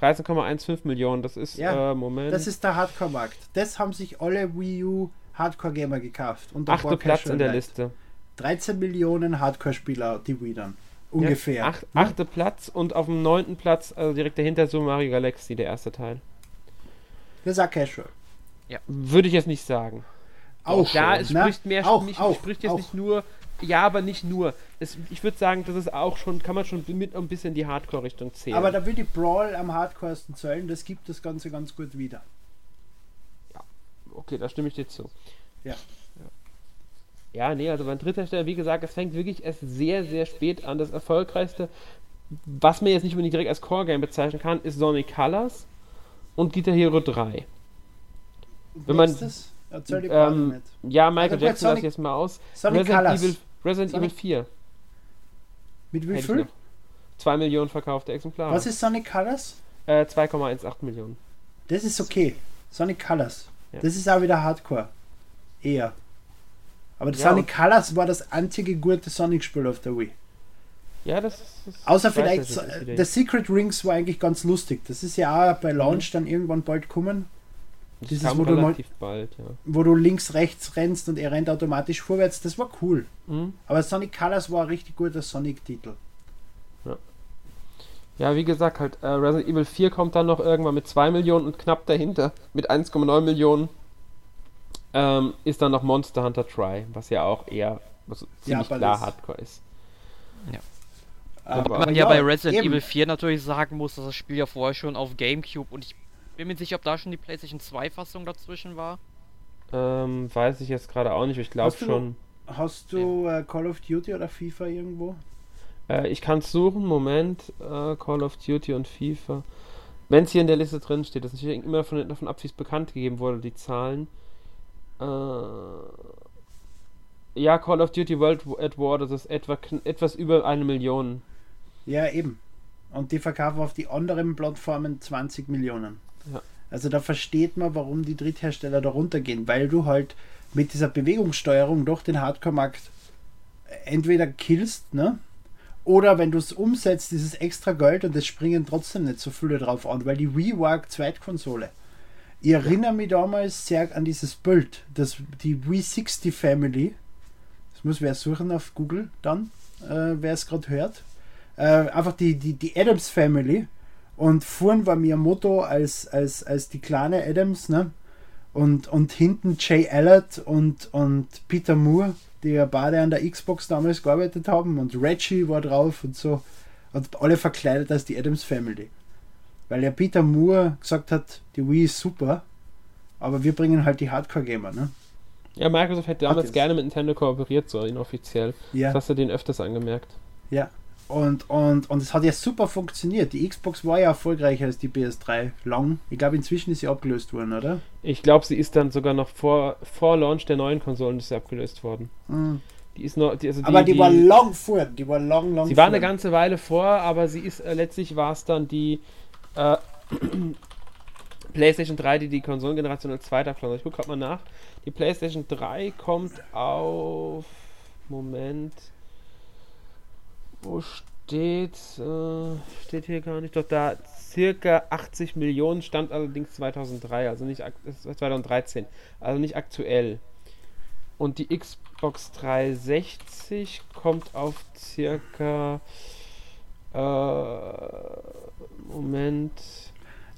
13,15 Millionen, das ist, ja, äh, Moment. Das ist der Hardcore-Markt. Das haben sich alle Wii U Hardcore-Gamer gekauft. Achter Platz in der Liste. 13 Millionen Hardcore-Spieler, die Wii dann. Ungefähr. Ja, acht, achte Platz und auf dem neunten Platz, also direkt dahinter, Super Mario Galaxy, der erste Teil. Das ist Casual. Ja. Würde ich jetzt nicht sagen. Auch. Ja, es ne? spricht mehr, auch, nicht, auch, spricht jetzt auch. nicht nur, ja, aber nicht nur. Es, ich würde sagen, das ist auch schon, kann man schon mit ein bisschen die Hardcore-Richtung zählen. Aber da will die Brawl am hardcoresten zählen, das gibt das Ganze ganz gut wieder. Ja, okay, da stimme ich dir zu. Ja. Ja, nee, also mein dritter Stelle, wie gesagt, es fängt wirklich erst sehr, sehr spät an. Das erfolgreichste, was man jetzt nicht unbedingt direkt als Core-Game bezeichnen kann, ist Sonic Colors und Guitar Hero 3. Wenn man, ähm, ja, Michael also, Jackson lasse ich jetzt mal aus. Sonic Resident, Colors. Evil, Resident Sonic? Evil 4. Mit wie viel? 2 Millionen verkaufte Exemplare. Was ist Sonic Colors? Äh, 2,18 Millionen. Das ist okay. Sonic Colors. Ja. Das ist auch wieder Hardcore. Eher. Aber ja, Sonic Colors war das einzige gute Sonic-Spiel auf der Wii. Ja, das ist. Außer vielleicht, so, The Secret Rings war eigentlich ganz lustig. Das ist ja auch bei Launch mhm. dann irgendwann bald kommen. Das Dieses, wo du, mal, bald, ja. wo du links, rechts rennst und er rennt automatisch vorwärts, das war cool. Mhm. Aber Sonic Colors war ein richtig guter Sonic-Titel. Ja. ja, wie gesagt, halt, äh, Resident Evil 4 kommt dann noch irgendwann mit 2 Millionen und knapp dahinter mit 1,9 Millionen ähm, ist dann noch Monster Hunter Try, was ja auch eher also ziemlich ja, klar Hardcore ist. Ja. Aber man ja, ja bei Resident eben. Evil 4 natürlich sagen muss, dass das Spiel ja vorher schon auf Gamecube und ich bin mir sicher, ob da schon die PlayStation 2 Fassung dazwischen war. Ähm, weiß ich jetzt gerade auch nicht, ich glaube schon. Hast du äh, Call of Duty oder FIFA irgendwo? Äh, ich kann es suchen, Moment. Äh, Call of Duty und FIFA. Wenn es hier in der Liste drin steht, das ist natürlich immer davon, davon ab, wie es bekannt gegeben wurde, die Zahlen. Äh, ja, Call of Duty World at War, das ist etwa, etwas über eine Million. Ja, eben. Und die verkaufen auf die anderen Plattformen 20 Millionen. Also da versteht man, warum die Dritthersteller da runtergehen, weil du halt mit dieser Bewegungssteuerung doch den Hardcore-Markt entweder killst, ne? Oder wenn du es umsetzt, dieses extra Geld und es springen trotzdem nicht so viele drauf an, weil die war Zweitkonsole. Ich erinnere mich damals sehr an dieses Bild, das, die Wii60 Family. Das muss wer suchen auf Google dann, äh, wer es gerade hört. Äh, einfach die, die, die Adams Family. Und vorn war Miyamoto als, als, als die kleine Adams, ne? Und, und hinten Jay Allard und, und Peter Moore, die ja beide an der Xbox damals gearbeitet haben. Und Reggie war drauf und so. Und alle verkleidet als die Adams Family. Weil ja Peter Moore gesagt hat, die Wii ist super, aber wir bringen halt die Hardcore-Gamer, ne? Ja, Microsoft hätte damals gerne mit Nintendo kooperiert, so inoffiziell. Ja. Das hast du den öfters angemerkt. Ja. Und, und, und es hat ja super funktioniert. Die Xbox war ja erfolgreicher als die PS3 lang. Ich glaube, inzwischen ist sie abgelöst worden, oder? Ich glaube, sie ist dann sogar noch vor, vor Launch der neuen Konsolen ist sie abgelöst worden. Mhm. Die ist noch, die, also die, aber die, die, war lang vor, die war lang, lang Sie vor. war eine ganze Weile vor, aber sie ist äh, letztlich war es dann die äh, PlayStation 3, die die Konsolengeneration als zweiter Clone. Ich gucke gerade mal nach. Die PlayStation 3 kommt auf. Moment. Wo steht? Äh, steht hier gar nicht. Doch da circa 80 Millionen stand allerdings 2003, also nicht 2013, also nicht aktuell. Und die Xbox 360 kommt auf circa äh, Moment.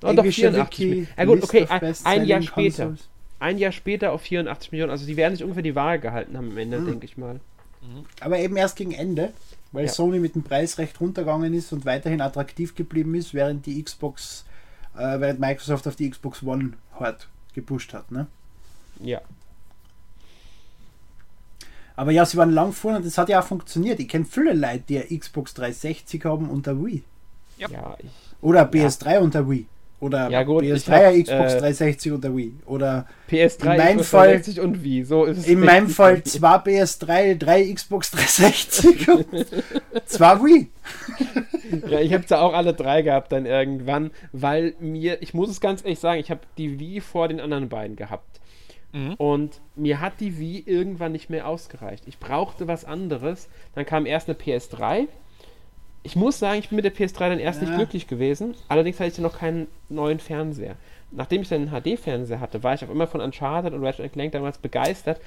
Oh, doch 84 Ja gut, okay, ein, ein Jahr später. Consoles. Ein Jahr später auf 84 Millionen. Also die werden sich ungefähr die Waage gehalten haben am Ende, mhm. denke ich mal. Mhm. Aber eben erst gegen Ende, weil ja. Sony mit dem Preis recht runtergegangen ist und weiterhin attraktiv geblieben ist, während die Xbox, äh, während Microsoft auf die Xbox One hart gepusht hat, ne? Ja. Aber ja, sie waren lang vorne und das hat ja auch funktioniert. Ich kenne viele Leute, die eine Xbox 360 haben und eine Wii. Ja, ja ich oder PS3 ja. und der Wii. Oder ja, gut, PS3, hab, Xbox äh, 360 oder Wii. Oder PS3, in meinem Xbox Fall, 360 und Wii. So ist es in meinem Fall zwei PS3, drei Xbox 360 und zwei Wii. ja, ich habe ja auch alle drei gehabt dann irgendwann, weil mir, ich muss es ganz ehrlich sagen, ich habe die Wii vor den anderen beiden gehabt. Mhm. Und mir hat die Wii irgendwann nicht mehr ausgereicht. Ich brauchte was anderes. Dann kam erst eine PS3 ich muss sagen, ich bin mit der PS3 dann erst ja. nicht glücklich gewesen. Allerdings hatte ich dann noch keinen neuen Fernseher. Nachdem ich dann einen HD-Fernseher hatte, war ich auch immer von Uncharted und Ratchet Clank damals begeistert.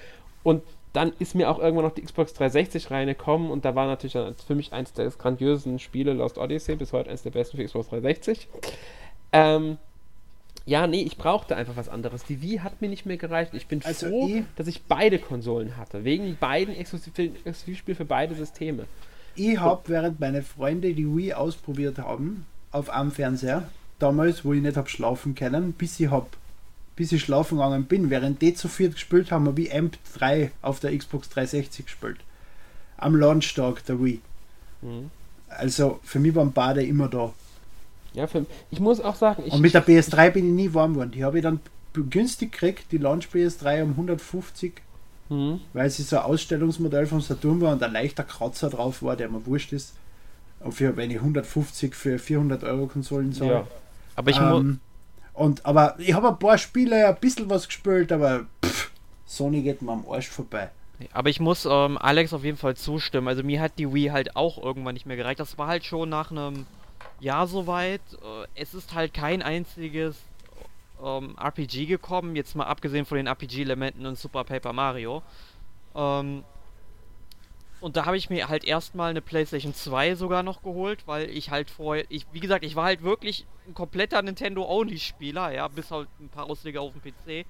Und dann ist mir auch irgendwann noch die Xbox 360 reingekommen und da war natürlich dann für mich eins der grandiosen Spiele Lost Odyssey, bis heute eins der besten für Xbox 360. Ähm, ja, nee, ich brauchte einfach was anderes. Die Wii hat mir nicht mehr gereicht. Ich bin also froh, eh dass ich beide Konsolen hatte. Wegen beiden Exklusivspielen für beide Systeme. Ich habe, während meine Freunde die Wii ausprobiert haben, auf einem Fernseher, damals, wo ich nicht habe schlafen können, bis ich hab, bis ich schlafen gegangen bin, während die zu viert gespielt haben, habe ich Amp 3 auf der Xbox 360 gespielt. Am Launchtag der Wii. Mhm. Also für mich waren beide immer da. Ja, für, ich muss auch sagen, ich, Und mit der PS3 bin ich nie warm geworden. Die habe ich dann günstig gekriegt, die Launch PS3 um 150 Mhm. Weil sie so ein Ausstellungsmodell von Saturn war und ein leichter Kratzer drauf war, der mir wurscht ist. Und für, wenn ich 150 für 400 Euro Konsolen zahle. Ja. Aber ich ähm, und Aber ich habe ein paar Spiele, ein bisschen was gespielt, aber pff, Sony geht mir am Arsch vorbei. Aber ich muss ähm, Alex auf jeden Fall zustimmen. Also mir hat die Wii halt auch irgendwann nicht mehr gereicht. Das war halt schon nach einem Jahr soweit. Äh, es ist halt kein einziges ähm, RPG gekommen, jetzt mal abgesehen von den RPG-Elementen in Super Paper Mario. Ähm, und da habe ich mir halt erstmal eine PlayStation 2 sogar noch geholt, weil ich halt vorher, ich, wie gesagt, ich war halt wirklich ein kompletter Nintendo-Only-Spieler, ja, bis halt ein paar Ausleger auf dem PC.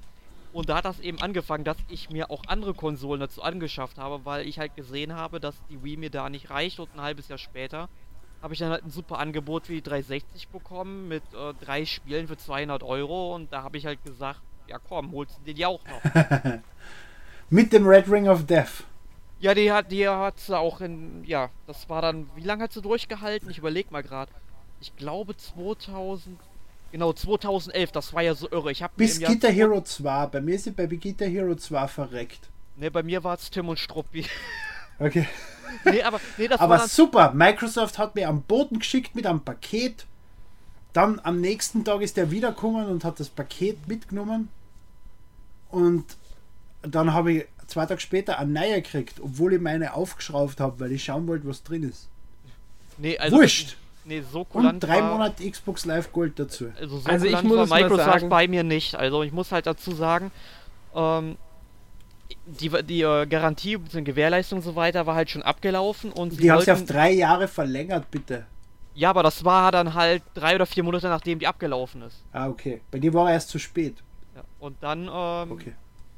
Und da hat das eben angefangen, dass ich mir auch andere Konsolen dazu angeschafft habe, weil ich halt gesehen habe, dass die Wii mir da nicht reicht und ein halbes Jahr später habe ich dann halt ein super Angebot wie 360 bekommen mit äh, drei Spielen für 200 Euro und da habe ich halt gesagt, ja komm, holst du dir die auch noch. mit dem Red Ring of Death. Ja, die hat die hat sie auch in, ja, das war dann, wie lange hat sie durchgehalten? Ich überlege mal gerade. Ich glaube 2000, genau 2011, das war ja so irre. Ich habe Bis Guitar Hero 2, bei mir ist sie bei Guitar Hero 2 verreckt. Ne, bei mir war es Tim und Struppi. Okay. Nee, aber, nee, aber super, Microsoft hat mir am Boden geschickt mit einem Paket. Dann am nächsten Tag ist er wiedergekommen und hat das Paket mitgenommen. Und dann habe ich zwei Tage später eine neue gekriegt, obwohl ich meine aufgeschraubt habe, weil ich schauen wollte, was drin ist. Nee, also Wurscht! Nee, so Und drei war, Monate Xbox Live Gold dazu. Also, so also ich muss war Microsoft bei mir nicht. Also ich muss halt dazu sagen, ähm, die, die äh, Garantie bzw. Gewährleistung und so weiter war halt schon abgelaufen und die haben sie auf drei Jahre verlängert, bitte. Ja, aber das war dann halt drei oder vier Monate nachdem die abgelaufen ist. Ah, okay. Bei dir war er erst zu spät. Ja, und dann ähm, okay.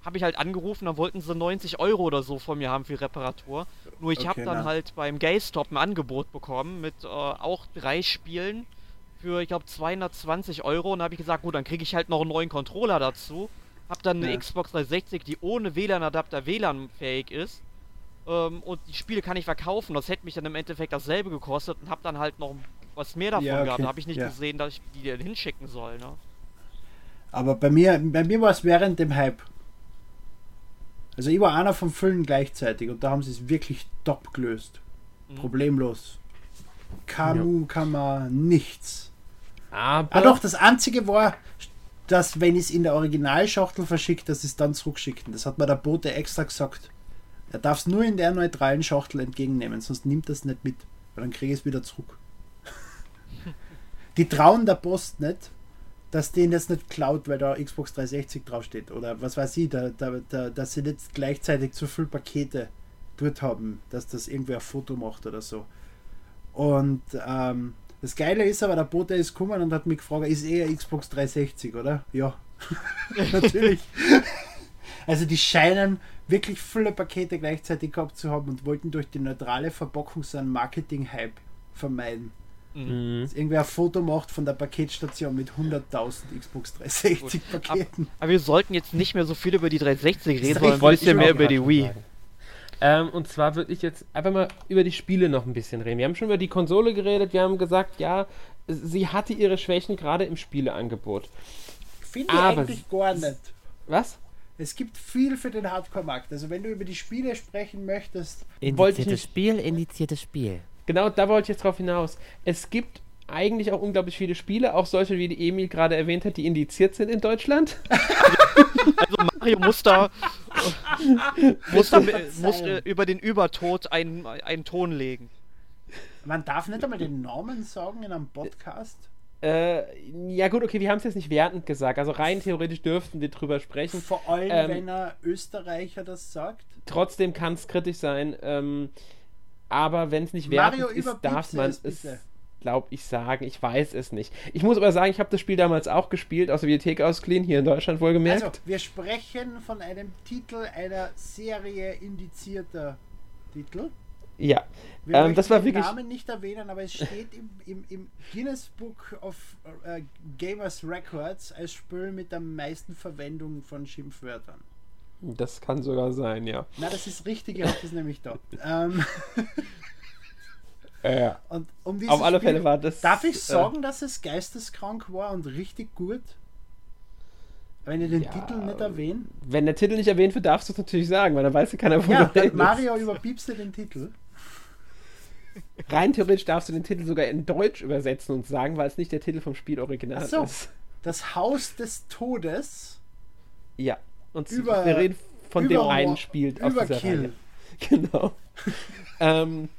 habe ich halt angerufen, dann wollten sie 90 Euro oder so von mir haben für Reparatur. Nur ich okay, habe dann na. halt beim GameStop ein Angebot bekommen mit äh, auch drei Spielen für, ich glaube, 220 Euro. Und da habe ich gesagt, gut, dann kriege ich halt noch einen neuen Controller dazu. Hab dann eine ja. Xbox 360, die ohne WLAN-Adapter WLAN-fähig ist. Ähm, und die Spiele kann ich verkaufen. Das hätte mich dann im Endeffekt dasselbe gekostet und hab dann halt noch was mehr davon ja, okay. gehabt. Da habe ich nicht ja. gesehen, dass ich die dir hinschicken soll. Ne? Aber bei mir, bei mir war es während dem Hype. Also ich war einer von vielen gleichzeitig und da haben sie es wirklich top gelöst. Mhm. Problemlos. Kamu, ja. Kammer, nichts. Aber ah, doch, das einzige war, dass wenn ich es in der Originalschachtel verschickt, dass es dann zurückschicken. Das hat mir der Bote extra gesagt. Er darf es nur in der neutralen Schachtel entgegennehmen, sonst nimmt das nicht mit, weil dann kriege ich es wieder zurück. die trauen der Post nicht, dass den jetzt nicht klaut, weil da Xbox 360 draufsteht. Oder was weiß ich, da, da, da, dass sie nicht gleichzeitig zu viele Pakete dort haben, dass das irgendwer ein Foto macht oder so. Und ähm, das Geile ist aber, der Bote ist gekommen und hat mich gefragt, ist eher Xbox 360, oder? Ja, natürlich. also die scheinen wirklich viele Pakete gleichzeitig gehabt zu haben und wollten durch die neutrale Verpackung so einen Marketing-Hype vermeiden. Mhm. Dass irgendwer ein Foto macht von der Paketstation mit 100.000 Xbox 360 Paketen. Aber, aber, wir sollten jetzt nicht mehr so viel über die 360 reden, sondern ein bisschen mehr über die Wii. Ähm, und zwar würde ich jetzt einfach mal über die Spiele noch ein bisschen reden. Wir haben schon über die Konsole geredet, wir haben gesagt, ja, sie hatte ihre Schwächen gerade im Spieleangebot. Finde ich Aber eigentlich gar nicht. Was? Es gibt viel für den Hardcore-Markt. Also wenn du über die Spiele sprechen möchtest. Indiziertes Spiel, indiziertes Spiel. Genau, da wollte ich jetzt drauf hinaus. Es gibt eigentlich auch unglaublich viele Spiele, auch solche, wie die Emil gerade erwähnt hat, die indiziert sind in Deutschland. also Mario muss da, muss, da, muss über den Übertod einen, einen Ton legen. Man darf nicht einmal den Namen sagen in einem Podcast. Äh, ja gut, okay, wir haben es jetzt nicht wertend gesagt. Also rein theoretisch dürften wir drüber sprechen. Vor allem, ähm, wenn er Österreicher das sagt. Trotzdem kann es kritisch sein. Ähm, aber wenn es nicht wertend Mario ist, darf man es, glaube ich, sagen. Ich weiß es nicht. Ich muss aber sagen, ich habe das Spiel damals auch gespielt, aus der Bibliothek ausgeliehen, hier in Deutschland wohlgemerkt. Also, wir sprechen von einem Titel einer Serie indizierter Titel. Ja, wir ähm, das war den wirklich. Namen nicht erwähnen, aber es steht im, im, im Guinness Book of uh, Gamers Records als Spiel mit der meisten Verwendung von Schimpfwörtern. Das kann sogar sein, ja. Na, das ist richtig, ich habe das nämlich da. ähm, ja. Und um Auf alle Spiel, Fälle war das. Darf ich äh, sagen, äh, dass es geisteskrank war und richtig gut? Wenn ihr den ja, Titel nicht erwähnt? Wenn der Titel nicht erwähnt wird, darfst du es natürlich sagen, weil dann weiß ja keiner, wo ja, du Mario überpiepst den Titel. Rein theoretisch darfst du den Titel sogar in Deutsch übersetzen und sagen, weil es nicht der Titel vom Spiel original so, ist. Das Haus des Todes. Ja. Und über, wir reden von über, dem einen spielt aus dieser Reihe. Genau. ähm,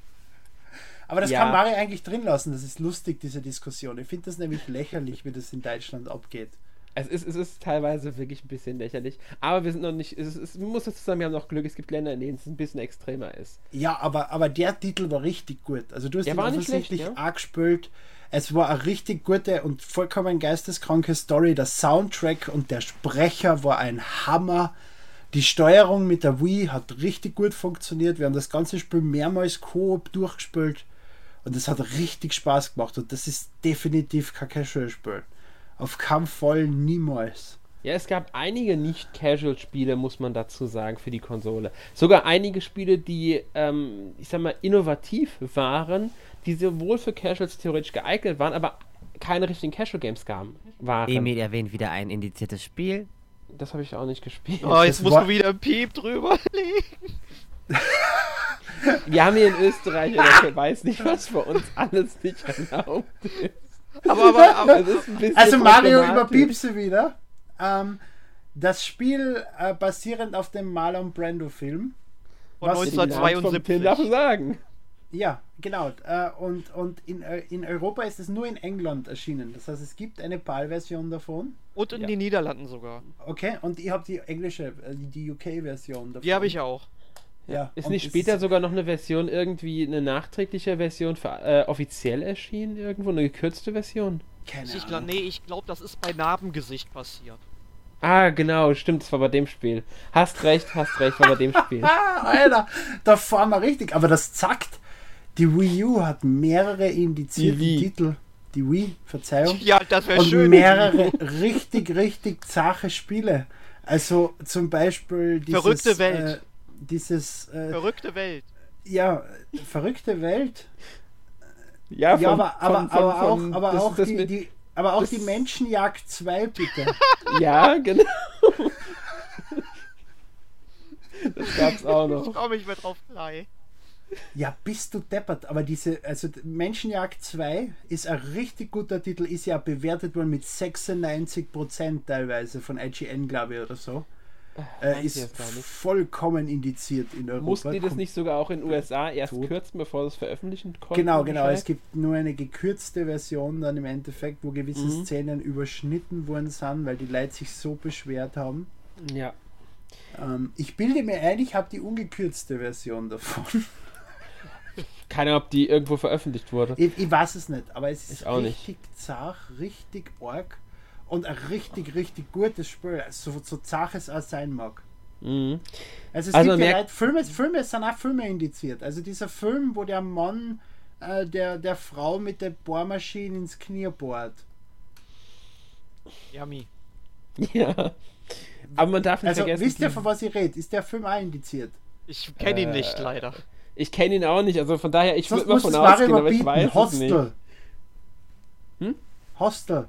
aber das ja. kann Mario eigentlich drin lassen. Das ist lustig, diese Diskussion. Ich finde das nämlich lächerlich, wie das in Deutschland abgeht. Es ist, es ist teilweise wirklich ein bisschen lächerlich. Aber wir sind noch nicht. Es, es muss dazu sagen, wir haben noch Glück. Es gibt Länder, in denen es ein bisschen extremer ist. Ja, aber, aber der Titel war richtig gut. Also du hast der ihn offensichtlich ja? arg gespielt. Es war eine richtig gute und vollkommen geisteskranke Story. Der Soundtrack und der Sprecher war ein Hammer. Die Steuerung mit der Wii hat richtig gut funktioniert. Wir haben das ganze Spiel mehrmals Koop durchgespielt. Und es hat richtig Spaß gemacht. Und das ist definitiv kein Casual-Spiel. Auf Fall niemals. Ja, es gab einige nicht-Casual-Spiele, muss man dazu sagen, für die Konsole. Sogar einige Spiele, die, ähm, ich sag mal, innovativ waren, die sowohl für Casuals theoretisch geeignet waren, aber keine richtigen Casual-Games gaben. Waren. Emil erwähnt wieder ein indiziertes Spiel. Das habe ich auch nicht gespielt. Oh, jetzt musst du wieder Piep drüber legen. Wir haben hier in Österreich, der weiß nicht, was für uns alles nicht erlaubt ist. Aber, aber, aber also Mario überpiepst du wieder. Ähm, das Spiel äh, basierend auf dem Marlon Brando Film. Von 1972. Darf sagen. Ja, genau. Äh, und und in, äh, in Europa ist es nur in England erschienen. Das heißt, es gibt eine PAL-Version davon. Und in ja. den Niederlanden sogar. Okay, und ich habe die englische, äh, die UK-Version davon. Die habe ich auch. Ja, ist nicht später ist sogar noch eine Version, irgendwie eine nachträgliche Version für, äh, offiziell erschienen? Irgendwo eine gekürzte Version? Keine ich glaub, nee, ich glaube, das ist bei Narbengesicht passiert. Ah, genau, stimmt, das war bei dem Spiel. Hast recht, hast recht, war bei dem Spiel. Alter, da fahren wir richtig. Aber das zackt. Die Wii U hat mehrere indizierte Titel. Die Wii, Verzeihung. Ja, das wäre schön. Und mehrere richtig, richtig zache Spiele. Also zum Beispiel dieses, Verrückte Welt. Dieses. Äh, verrückte Welt. Ja, verrückte Welt. Ja, von, ja aber, aber, von, aber auch, aber das, auch das die, die, aber auch die Menschenjagd 2, bitte. ja, genau. das gab's auch noch. Ich komme nicht mehr drauf frei. Ja, bist du deppert. Aber diese, also Menschenjagd 2 ist ein richtig guter Titel, ist ja bewertet worden mit 96% teilweise von IGN, glaube ich, oder so. Äh, ist vollkommen indiziert in Europa. Mussten die das nicht sogar auch in den USA erst tot. kürzen, bevor das veröffentlichen konnten? Genau, genau. Es gibt nur eine gekürzte Version dann im Endeffekt, wo gewisse mhm. Szenen überschnitten worden sind, weil die Leute sich so beschwert haben. Ja. Ähm, ich bilde mir ein, ich habe die ungekürzte Version davon. Keine Ahnung, ob die irgendwo veröffentlicht wurde. Ich, ich weiß es nicht, aber es ist richtig nicht. zart, richtig arg und ein richtig, richtig gutes Spiel, so, so zach es auch sein mag. Mhm. Also es also gibt ja Leute, Filme, Filme sind auch Filme indiziert. Also dieser Film, wo der Mann äh, der, der Frau mit der Bohrmaschine ins Knie bohrt. Yummy. Ja. Aber man darf nicht also, vergessen. Wisst ihr, von was ich rede? Ist der Film auch indiziert? Ich kenne ihn nicht, Äh, leider. Ich kenne ihn auch nicht, also von daher, ich würde mal von ausgehen, aber ich weiß es nicht. Hostel. Hm? Hostel.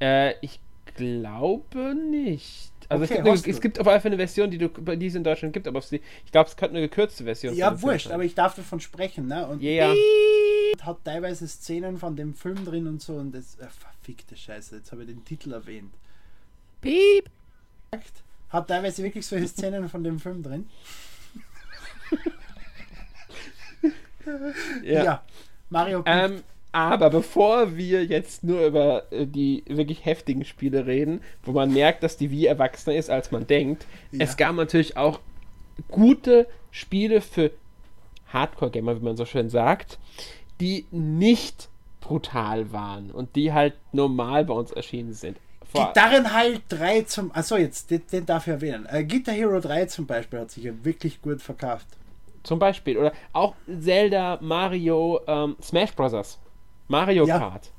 Äh, ich glaube nicht. Also Okay, es, gibt eine, es gibt auf jeden Fall eine Version, die, du, die es in Deutschland gibt, aber sie, ich glaube, es könnte eine gekürzte Version von Ja, wurscht, sein. aber ich darf davon sprechen, ne? Und Ja, ja. hat teilweise Szenen von dem Film drin und so und das. Äh, verfickte Scheiße, jetzt habe ich den Titel erwähnt. Piep. Hat teilweise wirklich solche Szenen von dem Film drin. Ja. ja. Mario Ähm, aber bevor wir jetzt nur über äh, die wirklich heftigen Spiele reden, wo man merkt, dass die Wii erwachsener ist, als man denkt, Ja. es gab natürlich auch gute Spiele für Hardcore-Gamer, wie man so schön sagt, die nicht brutal waren und die halt normal bei uns erschienen sind. Vor- Gitarrenheil 3 zum. Achso, jetzt, den, den darf ich erwähnen. Äh, Guitar Hero 3 zum Beispiel hat sich ja wirklich gut verkauft. Zum Beispiel. Oder auch Zelda, Mario, ähm, Smash Bros. Mario Ja. Kart.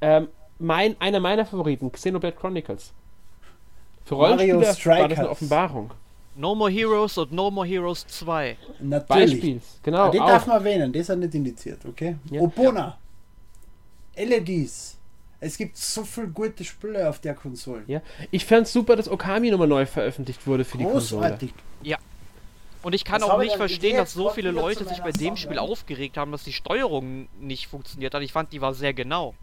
Ähm, mein, einer meiner Favoriten, Xenoblade Chronicles. Für Mario Rollenspieler war das eine Offenbarung. No More Heroes und No More Heroes 2. Natürlich. Beispiels, genau. Ah, den auch. darf man erwähnen, der ist ja nicht indiziert, okay? Ja. Obona. LEDs. Es gibt so viele gute Spiele auf der Konsole. ja. Ich fand super, dass Okami nochmal neu veröffentlicht wurde für die Konsole. Großartig. Und ich kann Das auch nicht verstehen, dass so viele Leute sich bei dem Spiel aufgeregt haben, dass die Steuerung nicht funktioniert hat. Ich fand, die war sehr genau.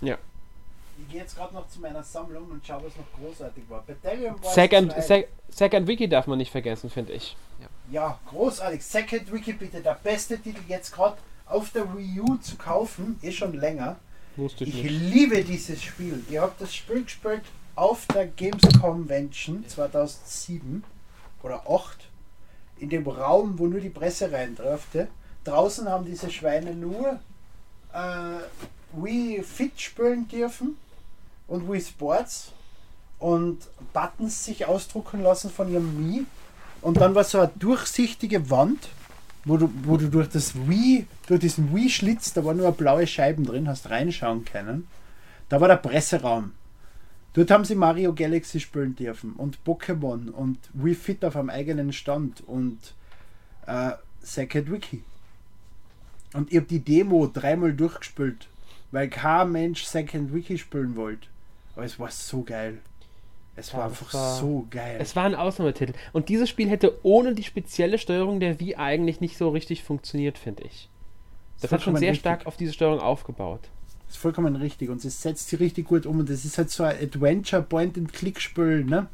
Ja. Ich gehe jetzt gerade noch zu meiner Sammlung und schaue, was noch großartig war. Battalion Second, 2. Sec Second Wiki darf man nicht vergessen, finde ich. Ja, großartig. Second Wiki bitte, der beste Titel jetzt gerade auf der Wii U zu kaufen, ist schon länger. Wusste ich Ich nicht. liebe dieses Spiel. Ich habe das Spiel gespielt auf der Games Convention 2007 oder 8 in dem Raum, wo nur die Presse rein durfte. Draußen haben diese Schweine nur äh, Wii Fit spielen dürfen und Wii Sports und Buttons sich ausdrucken lassen von ihrem Wii. Und dann war so eine durchsichtige Wand, wo du, wo du durch das Wii, durch diesen Wii-Schlitz, da waren nur blaue Scheiben drin, hast reinschauen können. Da war der Presseraum. Dort haben sie Mario Galaxy spielen dürfen und Pokémon und Wii Fit auf einem eigenen Stand und äh, Second Wiki. Und ich habe die Demo dreimal durchgespielt, weil kein Mensch Second Wiki spielen wollte. Aber es war so geil. Es war das einfach war- so geil. Es war ein Ausnahmetitel. Und dieses Spiel hätte ohne die spezielle Steuerung der Wii eigentlich nicht so richtig funktioniert, finde ich. Das hat schon sehr richtig. stark auf diese Steuerung aufgebaut. Das ist vollkommen richtig und es setzt sich richtig gut um und das ist halt so ein Adventure Point-and-Click-Spiel, ne?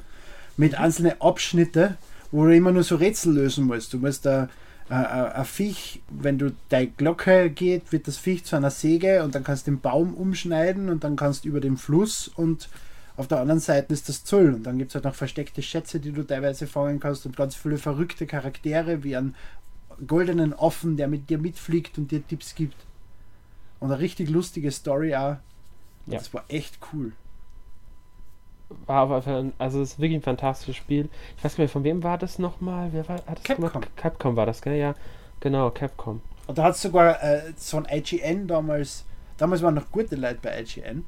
Mit einzelnen Abschnitte, wo du immer nur so Rätsel lösen musst. Du musst da äh, äh, ein Viech, wenn du deine Glocke geht, wird das Viech zu einer Säge und dann kannst du den Baum umschneiden und dann kannst du über den Fluss und auf der anderen Seite ist das Zoll und dann gibt es halt noch versteckte Schätze, die du teilweise fangen kannst und ganz viele verrückte Charaktere wie einen goldenen Affen, der mit dir mitfliegt und dir Tipps gibt. Und eine richtig lustige Story auch. Ja. Das war echt cool. War auf ein- also es ist wirklich ein fantastisches Spiel. Ich weiß gar nicht, von wem war das nochmal? Wer war, hat das Capcom. gemacht? Capcom war das, gell? Ja, genau, Capcom. Und da hat es sogar äh, so ein IGN damals, damals waren noch gute Leute bei IGN,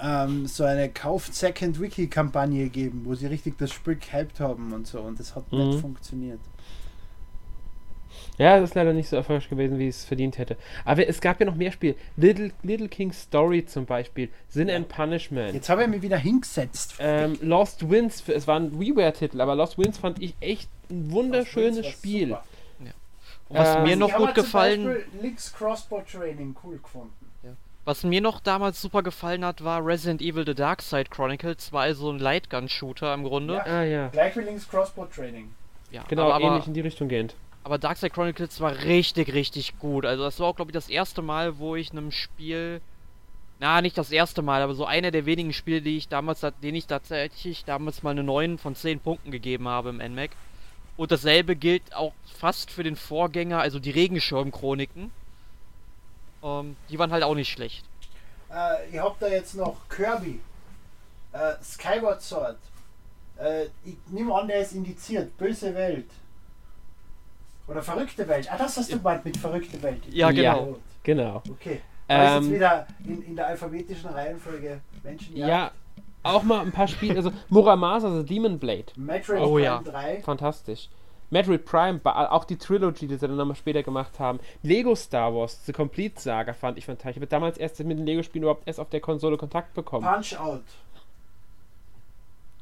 ähm, so eine Kauft Second Wiki Kampagne gegeben, wo sie richtig das Spiel gehypt haben und so. Und das hat Mhm. nicht funktioniert. Ja, es ist leider nicht so erfolgreich gewesen, wie es verdient hätte. Aber es gab ja noch mehr Spiele. Little, Little King's Story zum Beispiel. Sin and Punishment. Jetzt habe ich mich wieder hingesetzt. Ähm, Lost Winds, es war ein WiiWare-Titel, aber Lost Winds fand ich echt ein wunderschönes Spiel. Und was Ähm, mir noch gut zum gefallen, Link's Crossbow Training cool gefunden. was mir noch damals super gefallen hat, war Resident Evil The Dark Side Chronicles. War also ein Lightgun-Shooter im Grunde. Ja. Ah ja, Gleich wie Link's Crossbow Training. Ja, genau, aber, ähnlich in die Richtung gehend. Aber Dark Side Chronicles war richtig, richtig gut. Also das war auch, glaube ich, das erste Mal, wo ich einem Spiel... Na, nicht das erste Mal, aber so einer der wenigen Spiele, die ich damals, denen ich tatsächlich damals mal eine 9 von 10 Punkten gegeben habe im NMAC. Und dasselbe gilt auch fast für den Vorgänger, also die Regenschirm-Chroniken. Ähm, die waren halt auch nicht schlecht. Äh, ich habe da jetzt noch Kirby, äh, Skyward Sword. Äh, ich nehme an, der ist indiziert. Böse Welt. Oder verrückte Welt. Ah, das hast du gemeint mit verrückte Welt. Ja, Ja. genau. Genau. Okay. Ähm, jetzt wieder in, in der alphabetischen Reihenfolge Menschen. Ja, auch mal ein paar Spiele, also Muramasa, also Demon Blade. Metroid Oh Prime ja. 3. Fantastisch. Metroid Prime, auch die Trilogy, die sie dann nochmal später gemacht haben. Lego Star Wars, The Complete Saga fand ich fantastisch. Ich habe damals erst mit den Lego-Spielen überhaupt erst auf der Konsole Kontakt bekommen. Punch Out.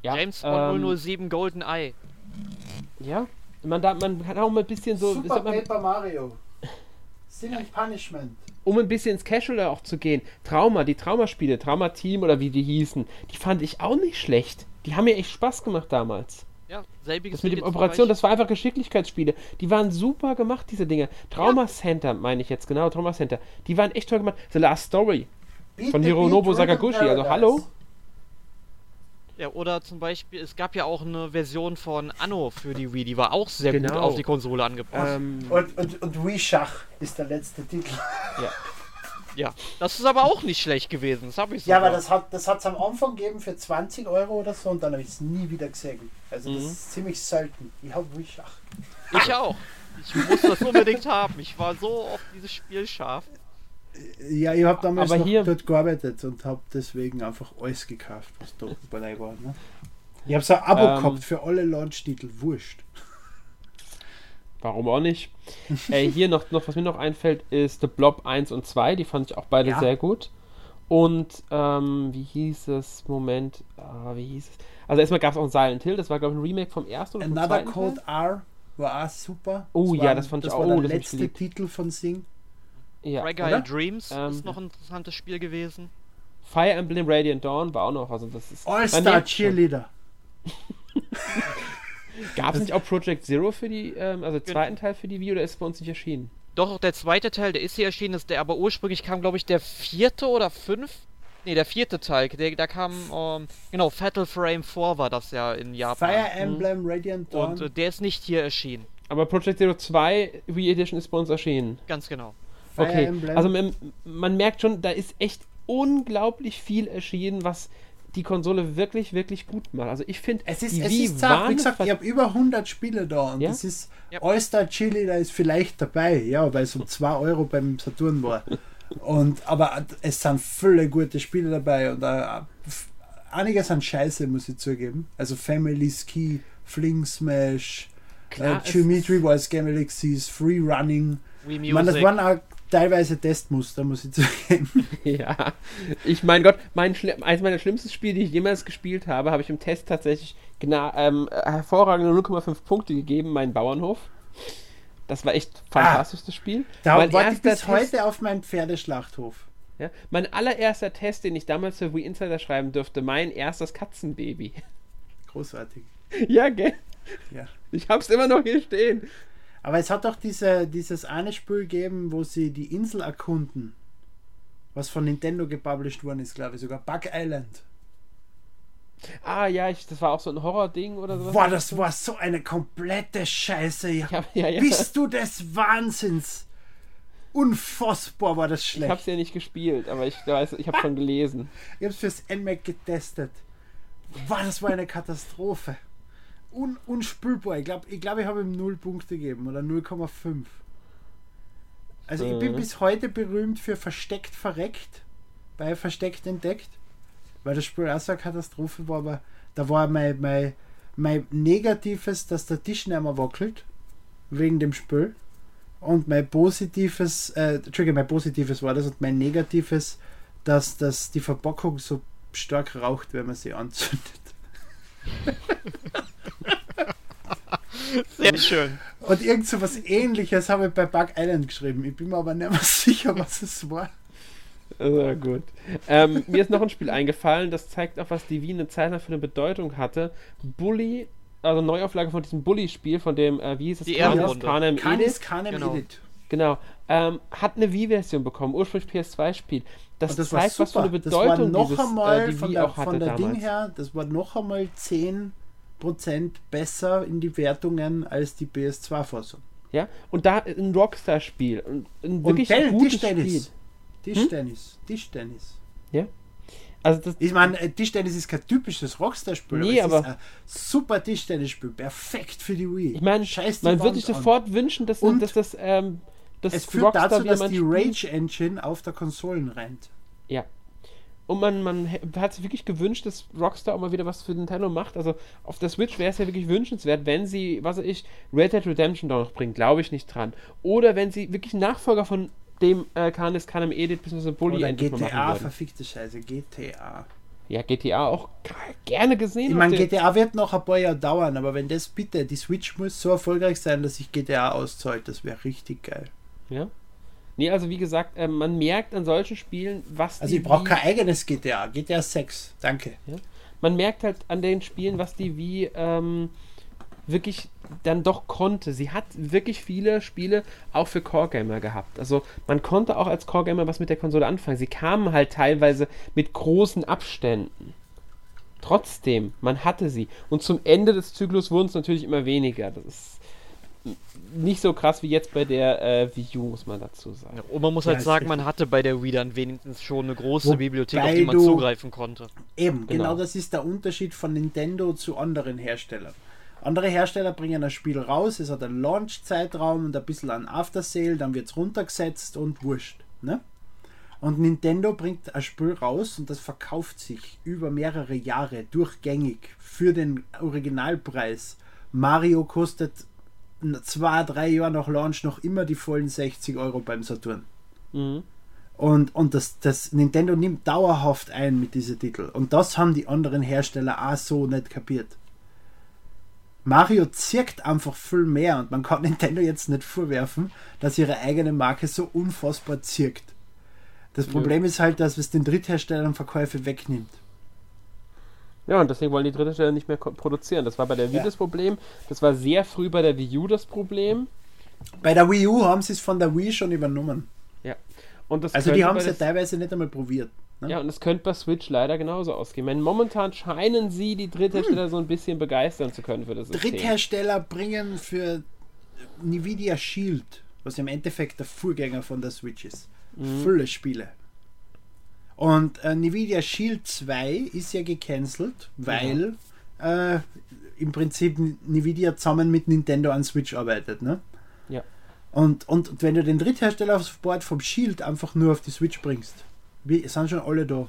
Ja, James Bond ähm, 007 Golden Eye. Ja, man, da, man hat auch mal ein bisschen so. Super Paper Mario. Sin and Punishment. Um ein bisschen ins Casual auch zu gehen. Trauma, die Traumaspiele, Trauma Team oder wie die hießen, die fand ich auch nicht schlecht. Die haben mir echt Spaß gemacht damals. Ja, selbiges das mit der Operation, das war einfach Geschicklichkeitsspiele. Die waren super gemacht, diese Dinge. Trauma ja. Center, meine ich jetzt, genau, Trauma Center. Die waren echt toll gemacht. The Last Story Beat von Hironobu Sakaguchi, also hallo. Ja, oder zum Beispiel, es gab ja auch eine Version von Anno für die Wii, die war auch sehr genau. gut auf die Konsole angepasst. Ähm, und, und, und Wii Schach ist der letzte Titel. Ja. Ja, das ist aber auch nicht schlecht gewesen. Das habe ich so. Ja, aber das hat es das am Anfang gegeben für 20 Euro oder so und dann habe ich es nie wieder gesehen. Also das mhm. ist ziemlich selten. Ich habe Wii Schach. Ich auch. Ich musste das unbedingt haben. Ich war so auf dieses Spiel scharf. Ja, ich habe damals aber hier dort gearbeitet und habe deswegen einfach alles gekauft, was da dabei war. Ne? Ich habe so ein Abo ähm, gehabt für alle Launch-Titel, wurscht. Warum auch nicht? äh, hier noch, noch, was mir noch einfällt, ist The Blob 1 und 2, die fand ich auch beide ja. sehr gut. Und ähm, wie hieß es? Moment, ah, wie hieß es? Also erstmal gab es auch ein Silent Hill, das war glaube ich ein Remake vom ersten oder Another Code Teil. R war auch super. Oh das ja, das fand ich auch. Das war der letzte Titel von Sing. Ja. Fragile Dreams ähm, ist noch ein interessantes Spiel gewesen. Fire Emblem Radiant Dawn war auch noch. Also das ist All-Star Cheerleader. Gab es nicht auch Project Zero für die, ähm, also zweiten Teil für die Wii oder ist es bei uns nicht erschienen? Doch, der zweite Teil, der ist hier erschienen, ist der, aber ursprünglich kam, glaube ich, der vierte oder fünf. Ne, der vierte Teil, der, da kam, ähm, genau, Fatal Frame 4 war das ja in Japan. Fire Emblem mhm. Radiant Dawn. Und äh, der ist nicht hier erschienen. Aber Project Zero 2 Wii Edition ist bei uns erschienen. Ganz genau. Fire okay, Emblem. also man, man merkt schon, da ist echt unglaublich viel erschienen, was die Konsole wirklich, wirklich gut macht. Also ich finde, es ist, die es Wii ist zart. Wie gesagt, ich habe über 100 Spiele da und ja? das ist ja. All-Star Chili, da ist vielleicht dabei, ja, weil es um 2 Euro beim Saturn war. Und, aber es sind viele gute Spiele dabei und uh, einige sind scheiße, muss ich zugeben. Also Family Ski, Fling Smash, Klar, uh, Geometry Wars Game Galaxies, Free Running. Ich meine, das waren auch teilweise Testmuster, muss ich zugeben. ja, ich mein Gott, mein eines meiner schlimmsten Spiele, die ich jemals gespielt habe, habe ich im Test tatsächlich ähm, hervorragende 0,5 Punkte gegeben, mein Bauernhof. Das war echt fantastisch, ah, das Spiel. Da mein warte ich bis Test, heute auf meinen Pferdeschlachthof. Ja, mein allererster Test, den ich damals für Wii Insider schreiben durfte, mein erstes Katzenbaby. Großartig. Ja, gell? Ja. Ich hab's immer noch hier stehen. Aber es hat doch diese, dieses eine Spiel gegeben, wo sie die Insel erkunden. Was von Nintendo gepublished worden ist, glaube ich, sogar Bug Island. Ah, ja, ich, das war auch so ein Horror-Ding oder sowas. Boah, das war so eine komplette Scheiße. Ja, ja, ja. Bist du des Wahnsinns? Unfassbar war das schlecht. Ich hab's ja nicht gespielt, aber ich weiß, ich habe schon gelesen. Ich hab's fürs NMAC getestet. Boah, das war eine Katastrophe un, unspülbar. Ich glaube, ich, glaub, ich habe ihm 0 Punkte gegeben oder 0,5. Also ich bin mhm. bis heute berühmt für versteckt verreckt, bei versteckt entdeckt, weil das Spiel auch so eine Katastrophe war, aber da war mein, mein, mein Negatives, dass der Tisch nicht mehr wackelt, wegen dem Spiel. Und mein positives, äh, Entschuldigung, mein positives war das und mein negatives, dass, dass die Verpackung so stark raucht, wenn man sie anzündet. Sehr schön. Und irgend so was ähnliches habe ich bei Bug Island geschrieben. Ich bin mir aber nicht mehr sicher, was es war. Also gut. Ähm, mir ist noch ein Spiel eingefallen, das zeigt auch, was die Wien eine Zeit lang für eine Bedeutung hatte. Bully, also Neuauflage von diesem Bully-Spiel, von dem, äh, wie hieß es? Die Canis Canem Canis Canem genau. Edit. Genau. Ähm, hat eine Wii-Version bekommen, ursprünglich PS2-Spiel. Das, das zeigt, was für eine Bedeutung das war noch dieses, einmal äh, die von Wii der, auch hatte von der damals. Ding her, das war noch einmal 10 besser in die Wertungen als die PS2-Fassung. Ja, und da ein Rockstar-Spiel. Ein wirklich und gutes Tischtennis. Spiel. Tischtennis. Hm? Tischtennis. Ja. Also das ich meine, äh, Tischtennis ist kein typisches Rockstar-Spiel, nee, aber, aber ist ein super Tischtennisspiel, perfekt für die Wii. Ich meine, man würde sich sofort wünschen, dass, und dass das, ähm, das es führt Rockstar dazu, dass die Rage Engine auf der Konsolen rennt. Ja. Und man, man hat sich wirklich gewünscht, dass Rockstar auch mal wieder was für Nintendo macht. Also auf der Switch wäre es ja wirklich wünschenswert, wenn sie, was weiß ich, Red Dead Redemption da noch bringen. Glaube ich nicht dran. Oder wenn sie wirklich Nachfolger von dem äh, Kanis Kanem Edit bzw. Bully Oder endlich GTA, verfickte Scheiße, GTA. Ja, GTA auch gerne gesehen. Ich meine, GTA wird noch ein paar Jahre dauern, aber wenn das bitte, die Switch muss so erfolgreich sein, dass sich GTA auszahlt, das wäre richtig geil. Ja. Nee, also wie gesagt, äh, man merkt an solchen Spielen, was Also die ich brauche kein eigenes GTA, GTA 6, danke. man merkt halt an den Spielen, was die Wii ähm, wirklich dann doch konnte. Sie hat wirklich viele Spiele auch für Core-Gamer gehabt. Also man konnte auch als Core-Gamer was mit der Konsole anfangen. Sie kamen halt teilweise mit großen Abständen. Trotzdem, man hatte sie. Und zum Ende des Zyklus wurden es natürlich immer weniger. Das ist nicht so krass wie jetzt bei der äh, Wii U, muss man dazu sagen. Ja, und man muss Ja, halt sagen, man hatte bei der Wii dann wenigstens schon eine große Wobei Bibliothek, auf die man du- zugreifen konnte. Eben, genau. Genau. das ist der Unterschied von Nintendo zu anderen Herstellern. Andere Hersteller bringen ein Spiel raus, es hat einen Launch-Zeitraum und ein bisschen an After-Sale, dann wird es runtergesetzt und wurscht. Ne? Und Nintendo bringt ein Spiel raus und das verkauft sich über mehrere Jahre durchgängig für den Originalpreis. Mario kostet zwei, drei Jahre nach Launch noch immer die vollen 60 Euro beim Saturn. Mhm. Und, und das, das Nintendo nimmt dauerhaft ein mit diesen Titeln. Und das haben die anderen Hersteller auch so nicht kapiert. Mario zirkt einfach viel mehr und man kann Nintendo jetzt nicht vorwerfen, dass ihre eigene Marke so unfassbar zirkt. Das Ja. Problem ist halt, dass es den Drittherstellern Verkäufe wegnimmt. Ja, und deswegen wollen die dritte Stelle nicht mehr produzieren. Das war bei der Wii Ja. das Problem. Das war sehr früh bei der Wii U das Problem. Bei der Wii U haben sie es von der Wii schon übernommen. Ja. Und das Also die haben es ja teilweise nicht einmal probiert. Ne? Ja, und es könnte bei Switch leider genauso ausgehen. Denn momentan scheinen sie die Dritthersteller so ein bisschen begeistern zu können für das System. Dritthersteller bringen für Nvidia Shield, was im Endeffekt der Vorgänger von der Switch ist, Mhm. viele Spiele. Und äh, Nvidia Shield 2 ist ja gecancelt, weil äh, im Prinzip Nvidia zusammen mit Nintendo an Switch arbeitet. Ne? Ja. Und, und, und wenn du den Dritthersteller aufs Board vom Shield einfach nur auf die Switch bringst, wie, sind schon alle da.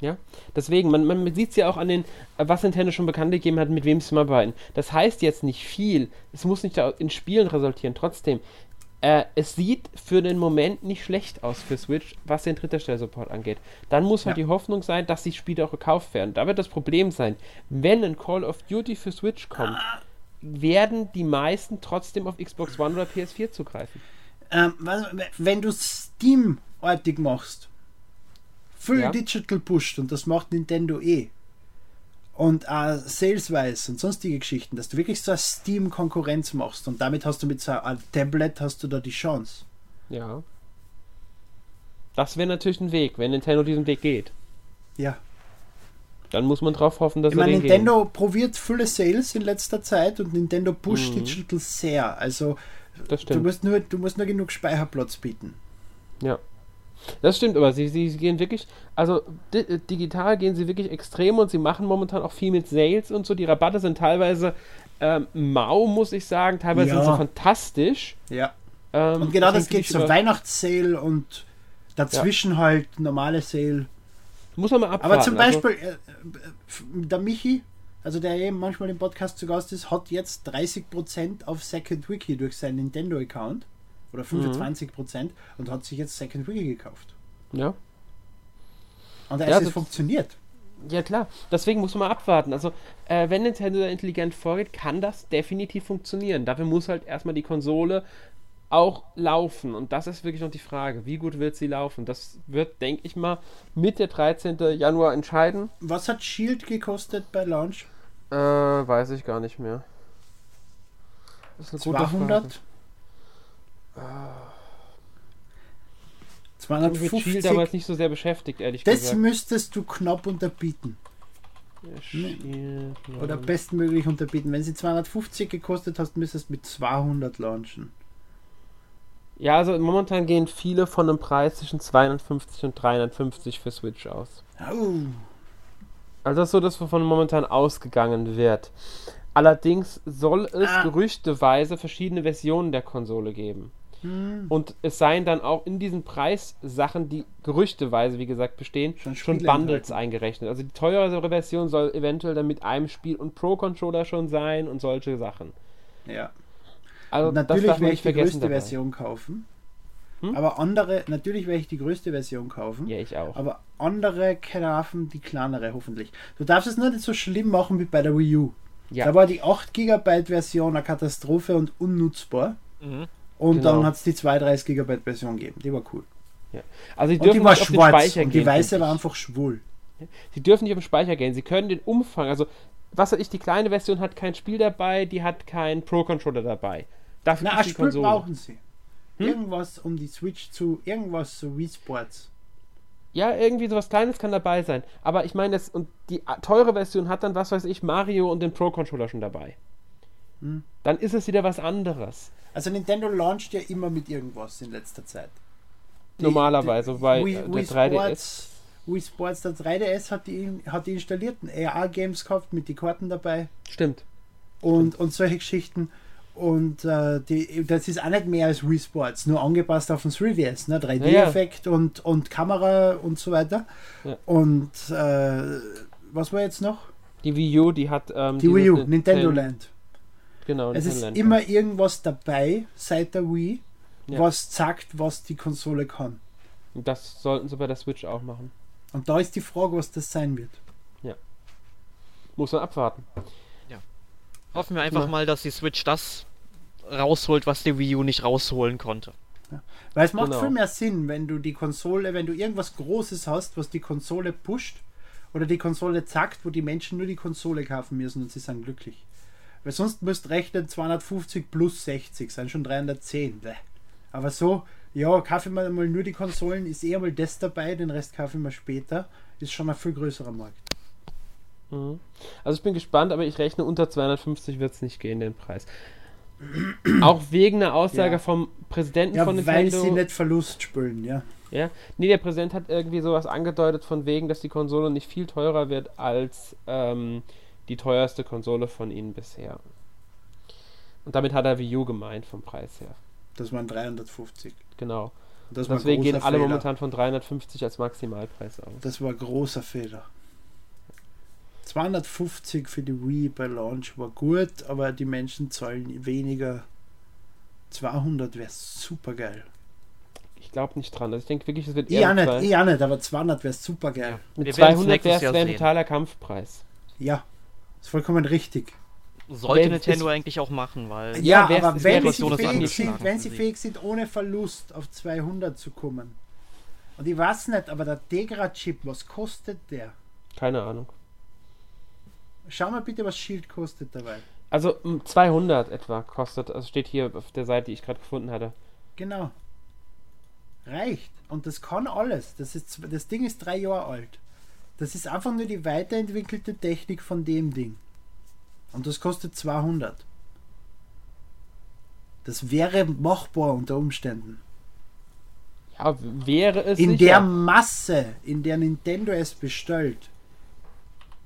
Ja, deswegen, man, man sieht es ja auch an den, was Nintendo schon bekannt gegeben hat, mit wem sie arbeiten. Das heißt jetzt nicht viel. Es muss nicht in Spielen resultieren. Trotzdem, äh, es sieht für den Moment nicht schlecht aus für Switch, was den Dritthersteller-Support angeht. Dann muss halt Ja. die Hoffnung sein, dass die Spiele auch gekauft werden. Da wird das Problem sein, wenn ein Call of Duty für Switch kommt, werden die meisten trotzdem auf Xbox One oder PS4 zugreifen. Ähm, wenn du Steam-artig machst, Full Ja. Digital pusht und das macht Nintendo eh. Und äh, Saleswise und sonstige Geschichten, dass du wirklich so eine Steam-Konkurrenz machst und damit hast du mit so einem Tablet hast du da die Chance. Ja. Das wäre natürlich ein Weg, wenn Nintendo diesen Weg geht. Ja. Dann muss man drauf hoffen, dass Ich meine, den gehen. Nintendo probiert viele Sales in letzter Zeit und Nintendo pusht Mhm. Digital sehr. Also du musst, nur, du musst nur genug Speicherplatz bieten. Ja. Das stimmt, aber sie, sie, sie gehen wirklich, also di digital gehen sie wirklich extrem und sie machen momentan auch viel mit Sales und so. Die Rabatte sind teilweise ähm, mau, muss ich sagen. Teilweise Ja. sind sie fantastisch. Ja. Ähm, Und genau das geht über- Weihnachtssale und dazwischen halt normale Sale. Muss man mal abwarten. Aber zum also- Beispiel, äh, äh, der Michi, also der eben manchmal im Podcast zu Gast ist, hat jetzt 30% auf Second Wiki durch seinen Nintendo-Account oder 25% und hat sich jetzt Second Wiki gekauft. ja. Und da Ja, ist es funktioniert. Ja, klar. Deswegen muss man mal abwarten. Also, äh, wenn Nintendo da intelligent vorgeht, kann das definitiv funktionieren. Dafür muss halt erstmal die Konsole auch laufen. Und das ist wirklich noch die Frage. Wie gut wird sie laufen? Das wird, denke ich mal, mit der 13. Januar entscheiden. Was hat Shield gekostet bei Launch? Äh, weiß ich gar nicht mehr. Das ist eine gute 200? Frage. Ich bin mit Shield damals 250? nicht so sehr beschäftigt, ehrlich Das gesagt. müsstest du knapp unterbieten. Shield, Oder bestmöglich unterbieten. Wenn sie 250 gekostet hast, müsstest du mit 200 launchen. Ja, also momentan gehen viele von einem Preis zwischen 250 und 350 für Switch aus. Oh. Also das ist so das, wovon momentan ausgegangen wird. Allerdings soll es Ah. gerüchteweise verschiedene Versionen der Konsole geben. Hm. Und es seien dann auch in diesen Preissachen, die gerüchteweise, wie gesagt, bestehen, schon, schon Bundles eingerechnet. Also die teurere Version soll eventuell dann mit einem Spiel und Pro-Controller schon sein und solche Sachen. Ja. Also und natürlich werde ich die größte dabei. Version kaufen. Hm? Aber andere, natürlich werde ich die größte Version kaufen. Ja, ich auch. Aber andere kaufen die kleinere hoffentlich. Du darfst es nur nicht so schlimm machen wie bei der Wii U. Ja. Da war die 8 GB Version eine Katastrophe und unnutzbar. Mhm. Und genau. dann hat es die 32 GB Version gegeben. Die war cool. Ja. Also die, dürfen die war nicht schwarz auf den Speicher und die weiße war einfach schwul. Sie dürfen nicht auf den Speicher gehen. Sie können den Umfang, also was weiß ich, die kleine Version hat kein Spiel dabei, die hat keinen Pro-Controller dabei. Dafür Na, ein Spiel Konsole. brauchen sie. Hm? Irgendwas um die Switch zu, irgendwas so Wii Sports. Ja, irgendwie sowas Kleines kann dabei sein. Aber ich meine, das, und die teure Version hat dann, was weiß ich, Mario und den Pro-Controller schon dabei. Dann ist es wieder was anderes. Also Nintendo launcht ja immer mit irgendwas in letzter Zeit. Die, Normalerweise, weil Wii, der 3DS. Sports, Wii Sports, der 3DS hat die, hat die installierten AR-Games gehabt mit den Karten dabei. Stimmt. Und, Stimmt. und solche Geschichten. Und äh, die, das ist auch nicht mehr als Wii Sports, nur angepasst auf den 3DS, ne? 3D-Effekt ja, ja. und, und Kamera und so weiter. Ja. Und äh, was war jetzt noch? Die Wii U, die hat. Ähm, die Wii U, Nintendo Land. Genau. Es ist immer irgendwas dabei seit der Wii, was sagt, was die Konsole kann. Und das sollten sie bei der Switch auch machen. Und da ist die Frage, was das sein wird. Ja. Muss man abwarten. Hoffen wir einfach ja. mal, dass die Switch das rausholt, was die Wii U nicht rausholen konnte. Ja. Weil es macht genau. viel mehr Sinn, wenn du die Konsole, wenn du irgendwas Großes hast, was die Konsole pusht oder die Konsole zackt, wo die Menschen nur die Konsole kaufen müssen und sie sind glücklich. Weil sonst müsst rechnen 250 plus 60, sind schon 310. Aber so, ja, kaufe ich mir mal nur die Konsolen, ist eher mal das dabei, den Rest kaufe ich mir später, ist schon ein viel größerer Markt. Mhm. Also ich bin gespannt, aber ich rechne unter 250 wird es nicht gehen, den Preis. Auch wegen einer Aussage ja. vom Präsidenten ja, von Nintendo. Weil sie nicht Verlust spülen, ja. Ja, nee, der Präsident hat irgendwie sowas angedeutet von wegen, dass die Konsole nicht viel teurer wird als ähm, die teuerste Konsole von ihnen bisher. Und damit hat er Wii U gemeint vom Preis her. Das waren 350. Genau. Deswegen gehen alle Fehler. momentan von 350 als Maximalpreis aus. Das war ein großer Fehler. 250 für die Wii bei Launch war gut, aber die Menschen zahlen weniger. 200 wäre super geil. Ich glaube nicht dran. Also ich denke wirklich, es wird eher. Ich auch nicht, ich auch nicht, aber 200 wäre super geil. Ja. Mit Wir 200 wäre es ein totaler Kampfpreis. Ja, ist vollkommen richtig. Sollte Nintendo eigentlich auch machen, weil. Ja, ja aber wenn, sie fähig sind, wenn sie fähig sind, ohne Verlust auf 200 zu kommen. Und ich weiß nicht, aber der Tegra-Chip, was kostet der? Keine Ahnung. Schau mal bitte, was Shield kostet dabei. Also 200 etwa kostet, also steht hier auf der Seite, die ich gerade gefunden hatte. Genau. Reicht. Und das kann alles. Das, ist, das Ding ist drei Jahre alt. Das ist einfach nur die weiterentwickelte Technik von dem Ding. Und das kostet 200. Das wäre machbar unter Umständen. Ja, wäre es. In sicher. der Masse, in der Nintendo es bestellt,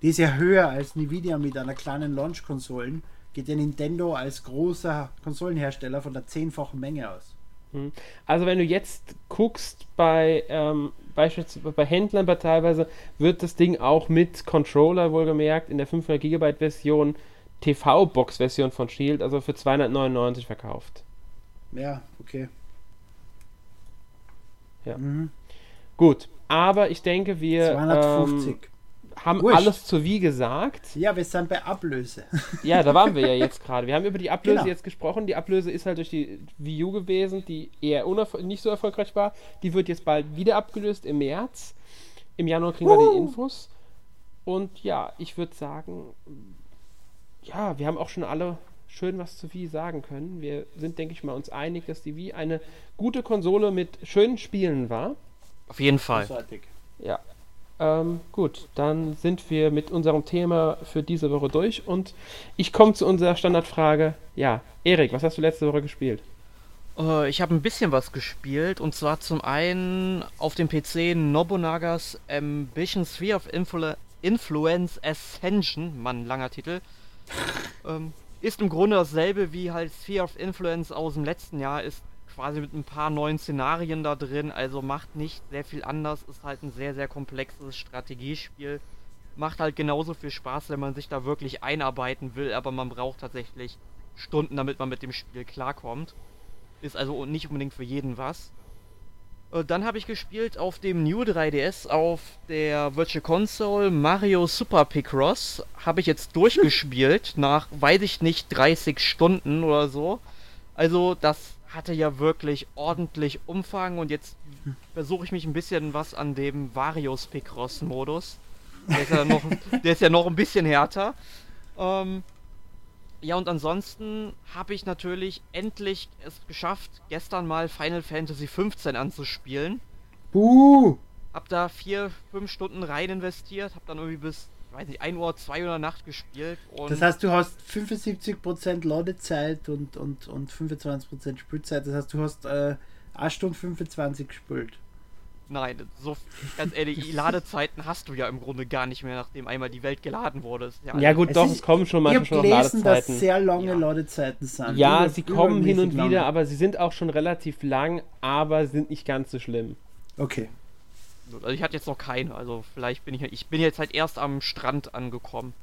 die ist ja höher als Nvidia mit einer kleinen Launch-Konsolen, geht der Nintendo als großer Konsolenhersteller von der zehnfachen Menge aus. Hm. Also wenn du jetzt guckst bei ähm, beispielsweise bei Händlern bei teilweise wird das Ding auch mit Controller wohlgemerkt in der 500 GB Version TV-Box Version von Shield also für 299 verkauft. Ja, okay. Ja. Mhm. Gut, aber ich denke wir 250. Ähm, haben Wurscht. alles zu wie gesagt. Ja, wir sind bei Ablöse. Ja, da waren wir ja jetzt gerade. Wir haben über die Ablöse genau. jetzt gesprochen. Die Ablöse ist halt durch die Wii U gewesen, die eher nicht so erfolgreich war. Die wird jetzt bald wieder abgelöst im März. Im Januar kriegen uh. wir die Infos. Und ja, ich würde sagen, ja, wir haben auch schon alle schön was zu Wii sagen können. Wir sind, denke ich mal, uns einig, dass die Wii eine gute Konsole mit schönen Spielen war. Auf jeden Fall. Großartig. Ja, ähm, gut, dann sind wir mit unserem Thema für diese Woche durch und ich komme zu unserer Standardfrage. Ja, Erik, was hast du letzte Woche gespielt? Uh, ich habe ein bisschen was gespielt und zwar zum einen auf dem PC Nobunagas Ambition Sphere of Influ Influence Ascension, Mann, langer Titel. ähm, ist im Grunde dasselbe wie halt Sphere of Influence aus dem letzten Jahr, ist quasi mit ein paar neuen Szenarien da drin, also macht nicht sehr viel anders, ist halt ein sehr, sehr komplexes Strategiespiel. Macht halt genauso viel Spaß, wenn man sich da wirklich einarbeiten will, aber man braucht tatsächlich Stunden, damit man mit dem Spiel klarkommt. Ist also nicht unbedingt für jeden was. Äh, dann habe ich gespielt auf dem New 3DS auf der Virtual Console Mario Super Picross. Habe ich jetzt durchgespielt nach, weiß ich nicht, 30 Stunden oder so. Also das hatte ja wirklich ordentlich Umfang und jetzt versuche ich mich ein bisschen was an dem Varios Picross Modus. Der ist ja noch, der ist ja noch ein bisschen härter. Ähm, ja, und ansonsten habe ich natürlich endlich es geschafft, gestern mal Final Fantasy XV anzuspielen. Buh! Hab da vier, fünf Stunden rein investiert, hab dann irgendwie bis, weiß nicht, 1 Uhr, 2 Uhr Nacht gespielt. das heißt, du hast 75% Ladezeit und, und, und 25% Spielzeit. Das heißt, du hast äh, 1 Stunde 25 gespielt. Nein, so ganz ehrlich, Ladezeiten hast du ja im Grunde gar nicht mehr, nachdem einmal die Welt geladen wurde. Ja, ja, gut, es doch, ist, es kommen schon manchmal schon gelesen, Ladezeiten. dass sehr lange ja. Ladezeiten sind. Ja, über, sie kommen hin und wieder, aber sie sind auch schon relativ lang, aber sind nicht ganz so schlimm. Okay. Also ich hatte jetzt noch keine, also vielleicht bin ich ich bin jetzt halt erst am Strand angekommen.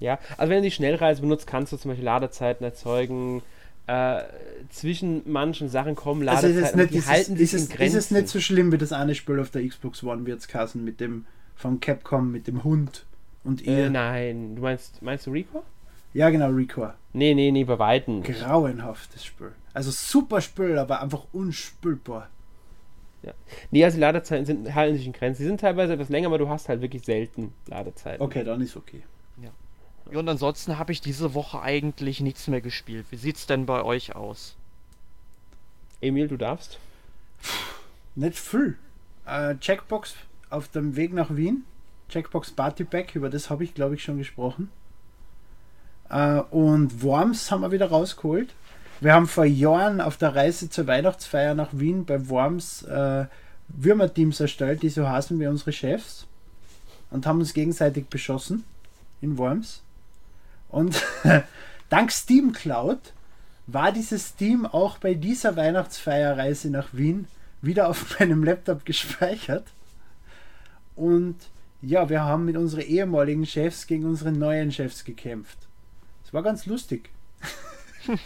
Ja, also wenn du die Schnellreise benutzt, kannst du zum Beispiel Ladezeiten erzeugen, äh, zwischen manchen Sachen kommen Ladezeiten, also nicht, die ist halten es, sich ist in Grenzen. Ist es nicht so schlimm wie das eine Spiel auf der Xbox One wird's kassen mit dem von Capcom mit dem Hund und ihr? Äh, nein, du meinst meinst du Recore? Ja, genau, Recore. Nee, nee, nee, bei Weitem. Grauenhaftes Spiel. Also super Spiel, aber einfach unspülbar. Ja. Nee, also Ladezeiten sind, halten sich in Grenzen. Sie sind teilweise etwas länger, aber du hast halt wirklich selten Ladezeiten. Okay, dann ist okay. Ja, und ansonsten habe ich diese Woche eigentlich nichts mehr gespielt. Wie sieht's denn bei euch aus? Emil, du darfst. Nicht viel. Äh, Checkbox auf dem Weg nach Wien. Checkbox Party Pack, über das habe ich glaube ich schon gesprochen. Äh, und Worms haben wir wieder rausgeholt. Wir haben vor Jahren auf der Reise zur Weihnachtsfeier nach Wien bei Worms äh, Würmer-Teams erstellt, die so heißen wie unsere Chefs. Und haben uns gegenseitig beschossen in Worms. Und dank Steam Cloud war dieses Steam auch bei dieser Weihnachtsfeierreise nach Wien wieder auf meinem Laptop gespeichert. Und ja, wir haben mit unseren ehemaligen Chefs gegen unsere neuen Chefs gekämpft. Es war ganz lustig.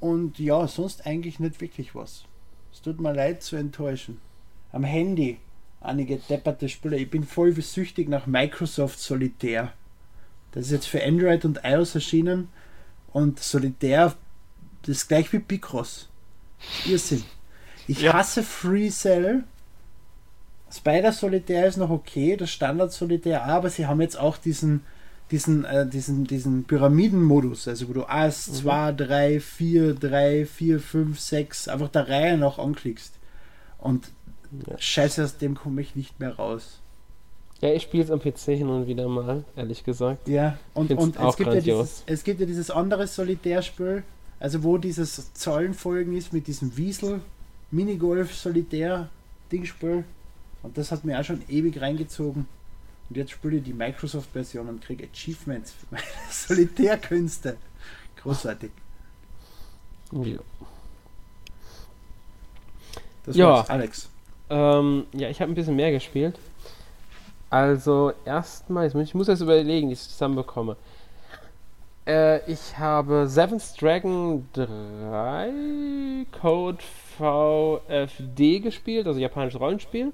Und ja, sonst eigentlich nicht wirklich was. Es tut mir leid zu enttäuschen. Am Handy einige depperte Spiele. Ich bin voll süchtig nach Microsoft Solitär. Das ist jetzt für Android und iOS erschienen und Solitär, das ist gleich wie Picross. Irrsinn. Ich ja. hasse Free Cell. Spider Solitär ist noch okay, das Standard Solitär, aber sie haben jetzt auch diesen, diesen, äh, diesen, diesen Pyramidenmodus, also wo du 1, 2, 3, 4, 3, 4, 5, 6 einfach der Reihe noch anklickst. Und ja. scheiße, aus dem komme ich nicht mehr raus. Ja, ich spiele es am PC hin und wieder mal, ehrlich gesagt. Ja, und, und es, gibt ja dieses, es gibt ja dieses andere Solitärspiel, also wo dieses Zahlenfolgen ist mit diesem Wiesel Minigolf Solitär Dingspiel. Und das hat mir auch schon ewig reingezogen. Und jetzt spiele ich die Microsoft-Version und kriege Achievements für meine Solitärkünste. Großartig. Ja. Das ja. war's, Alex. Ähm, ja, ich habe ein bisschen mehr gespielt. Also erstmal, ich muss jetzt überlegen, wie ich es zusammenbekomme. Äh, ich habe Seventh Dragon 3 Code VFD gespielt, also japanisches Rollenspiel.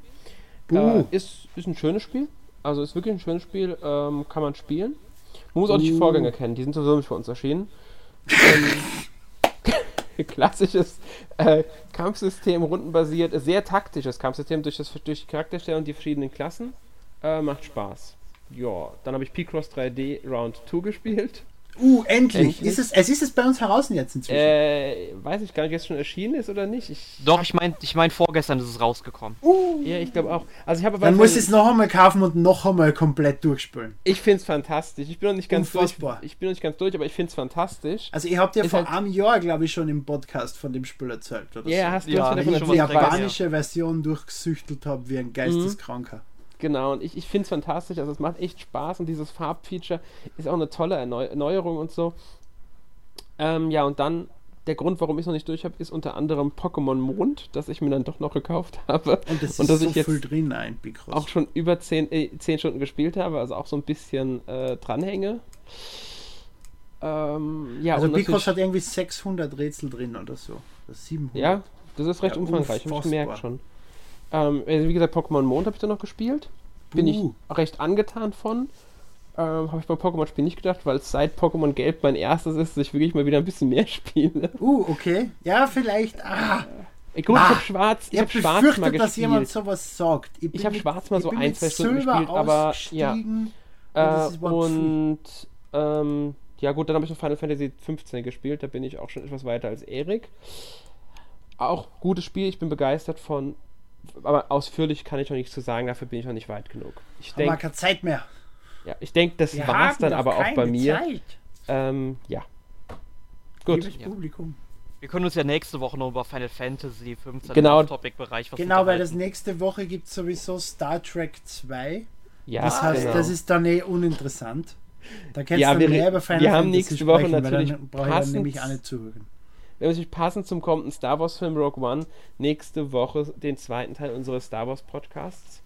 Äh, ist, ist ein schönes Spiel. Also ist wirklich ein schönes Spiel, ähm, kann man spielen. Man muss auch nicht die Vorgänger kennen, die sind sowieso nicht für uns erschienen. Ähm, klassisches äh, Kampfsystem, rundenbasiert, sehr taktisches Kampfsystem durch, das, durch die Charakterstellung und die verschiedenen Klassen. Äh, macht Spaß. Ja, dann habe ich P-Cross 3D Round 2 gespielt. Uh, endlich. endlich. Ist es, es ist es bei uns heraus jetzt inzwischen. Äh, weiß ich gar nicht, ob es schon erschienen ist oder nicht. Ich Doch, ich meine, ich mein, vorgestern ist es rausgekommen. Uh. Ja, ich glaube auch. Also ich habe Dann muss ich es noch einmal kaufen und noch einmal komplett durchspülen. Ich finde es fantastisch. Ich bin noch nicht ganz Unfassbar. durch. Ich bin noch nicht ganz durch, aber ich finde es fantastisch. Also ihr habt ja ist vor halt einem Jahr, glaube ich, schon im Podcast von dem Spiel erzählt, oder? Ja, so. hast du ja, hast ich die japanische Version durchgesüchtelt habe wie ein Geisteskranker. Mhm. Genau, und ich, ich finde es fantastisch. Also es macht echt Spaß und dieses Farbfeature ist auch eine tolle Erneu Erneuerung und so. Ähm, ja, und dann der Grund, warum ich es noch nicht durch habe, ist unter anderem Pokémon Mond, das ich mir dann doch noch gekauft habe. Und das ist und dass so ich jetzt viel drin, ein Picross. auch schon über 10, äh, 10 Stunden gespielt habe, also auch so ein bisschen äh, dranhänge. Ähm, ja, also natürlich- hat irgendwie 600 Rätsel drin oder so. Das 700. Ja, das ist recht Ja, umfangreich, ich gemerkt schon. Ähm, also wie gesagt, Pokémon Mond habe ich da noch gespielt. Bin ich Buh. recht angetan von. Ähm, habe ich beim Pokémon-Spiel nicht gedacht, weil es seit Pokémon Gelb mein erstes ist, dass ich wirklich mal wieder ein bisschen mehr spiele. Uh, okay. Ja, vielleicht. Ah, Gut, Ah, ich habe Schwarz, ich ich habe habe Schwarz mal dass jemand gespielt. sowas sagt. Ich hab mit- Schwarz mal ich so ein, zwei Stunden Silber gespielt, aber, ja. Äh, und ähm, ja gut, dann habe ich noch Final Fantasy 15 gespielt, da bin ich auch schon etwas weiter als Erik. Auch gutes Spiel, ich bin begeistert von, aber ausführlich kann ich noch nichts zu sagen, dafür bin ich noch nicht weit genug. Ich Haben denke, keine Zeit mehr. ja, ich denk, das war's haben dann aber auch bei mir. Zeit. Ähm, ja. Gut. Liebes Ja. Publikum. Wir können uns ja nächste Woche noch über Final Fantasy 15 Genau. im Topic-Bereich was Genau, weil das nächste Woche gibt es sowieso Star Trek 2. Ja, das heißt, genau. das ist dann eh uninteressant. Da kannst Ja, du mehr über Final wir haben Fantasy nächste Woche sprechen, weil natürlich dann brauche ich dann nämlich auch nicht zuhören. Wir haben natürlich passend zum kommenden Star Wars Film Rogue One nächste Woche den zweiten Teil unseres Star Wars Podcasts.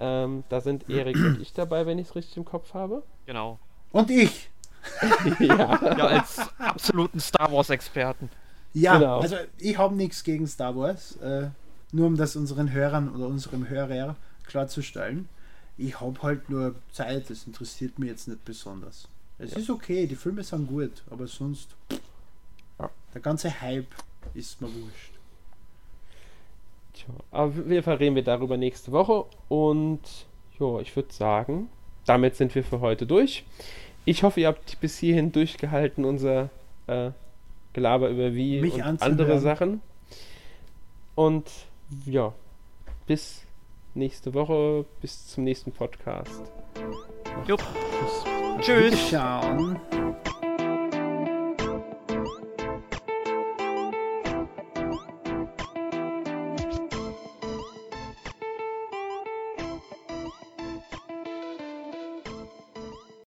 Ähm, da sind Erik und ich dabei, wenn ich es richtig im Kopf habe. Genau. Und ich. ja. Ja, als absoluten Star Wars-Experten. Ja, Genau. also ich habe nichts gegen Star Wars. Äh, nur um das unseren Hörern oder unserem Hörer klarzustellen. Ich habe halt nur Zeit, das interessiert mich jetzt nicht besonders. Es ist okay, die Filme sind gut, aber sonst Ja. Der ganze Hype ist mir wurscht. Tja, aber auf jeden Fall reden wir darüber nächste Woche. Und ja, ich würde sagen, damit sind wir für heute durch. Ich hoffe, ihr habt bis hierhin durchgehalten, unser äh, Gelaber über wie Mich und anzuhören. andere Sachen. Und ja, bis nächste Woche, bis zum nächsten Podcast. Jupp. Tschüss. Tschüss.